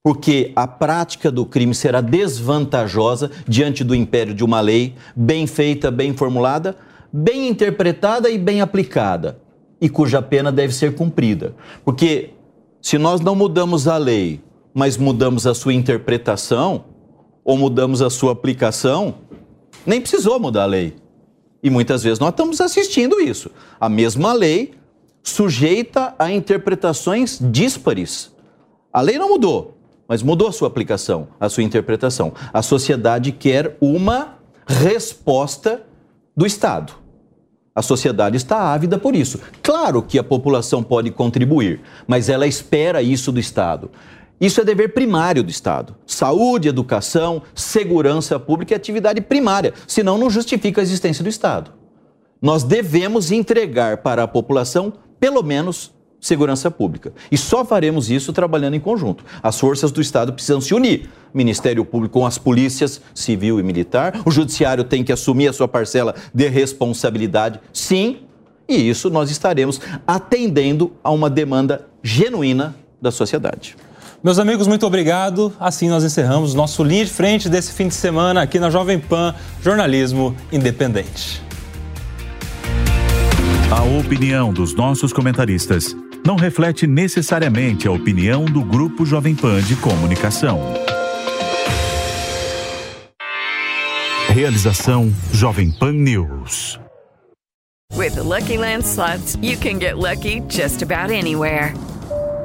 S5: porque a prática do crime será desvantajosa diante do império de uma lei bem feita, bem formulada, bem interpretada e bem aplicada, e cuja pena deve ser cumprida. Porque se nós não mudamos a lei, mas mudamos a sua interpretação, ou mudamos a sua aplicação, nem precisou mudar a lei. E muitas vezes nós estamos assistindo isso. A mesma lei sujeita a interpretações díspares. A lei não mudou, mas mudou a sua aplicação, a sua interpretação. A sociedade quer uma resposta do Estado. A sociedade está ávida por isso. Claro que a população pode contribuir, mas ela espera isso do Estado. Isso é dever primário do Estado. Saúde, educação, segurança pública é atividade primária, senão não justifica a existência do Estado. Nós devemos entregar para a população, pelo menos, segurança pública. E só faremos isso trabalhando em conjunto. As forças do Estado precisam se unir. Ministério Público com as polícias civil e militar. O Judiciário tem que assumir a sua parcela de responsabilidade, sim. E isso nós estaremos atendendo a uma demanda genuína da sociedade.
S3: Meus amigos, muito obrigado. Assim nós encerramos nosso linha de frente desse fim de semana aqui na Jovem Pan Jornalismo Independente.
S2: A opinião dos nossos comentaristas não reflete necessariamente a opinião do Grupo Jovem Pan de Comunicação. Realização Jovem Pan News.
S11: With the Lucky Land slots, you can get lucky just about anywhere.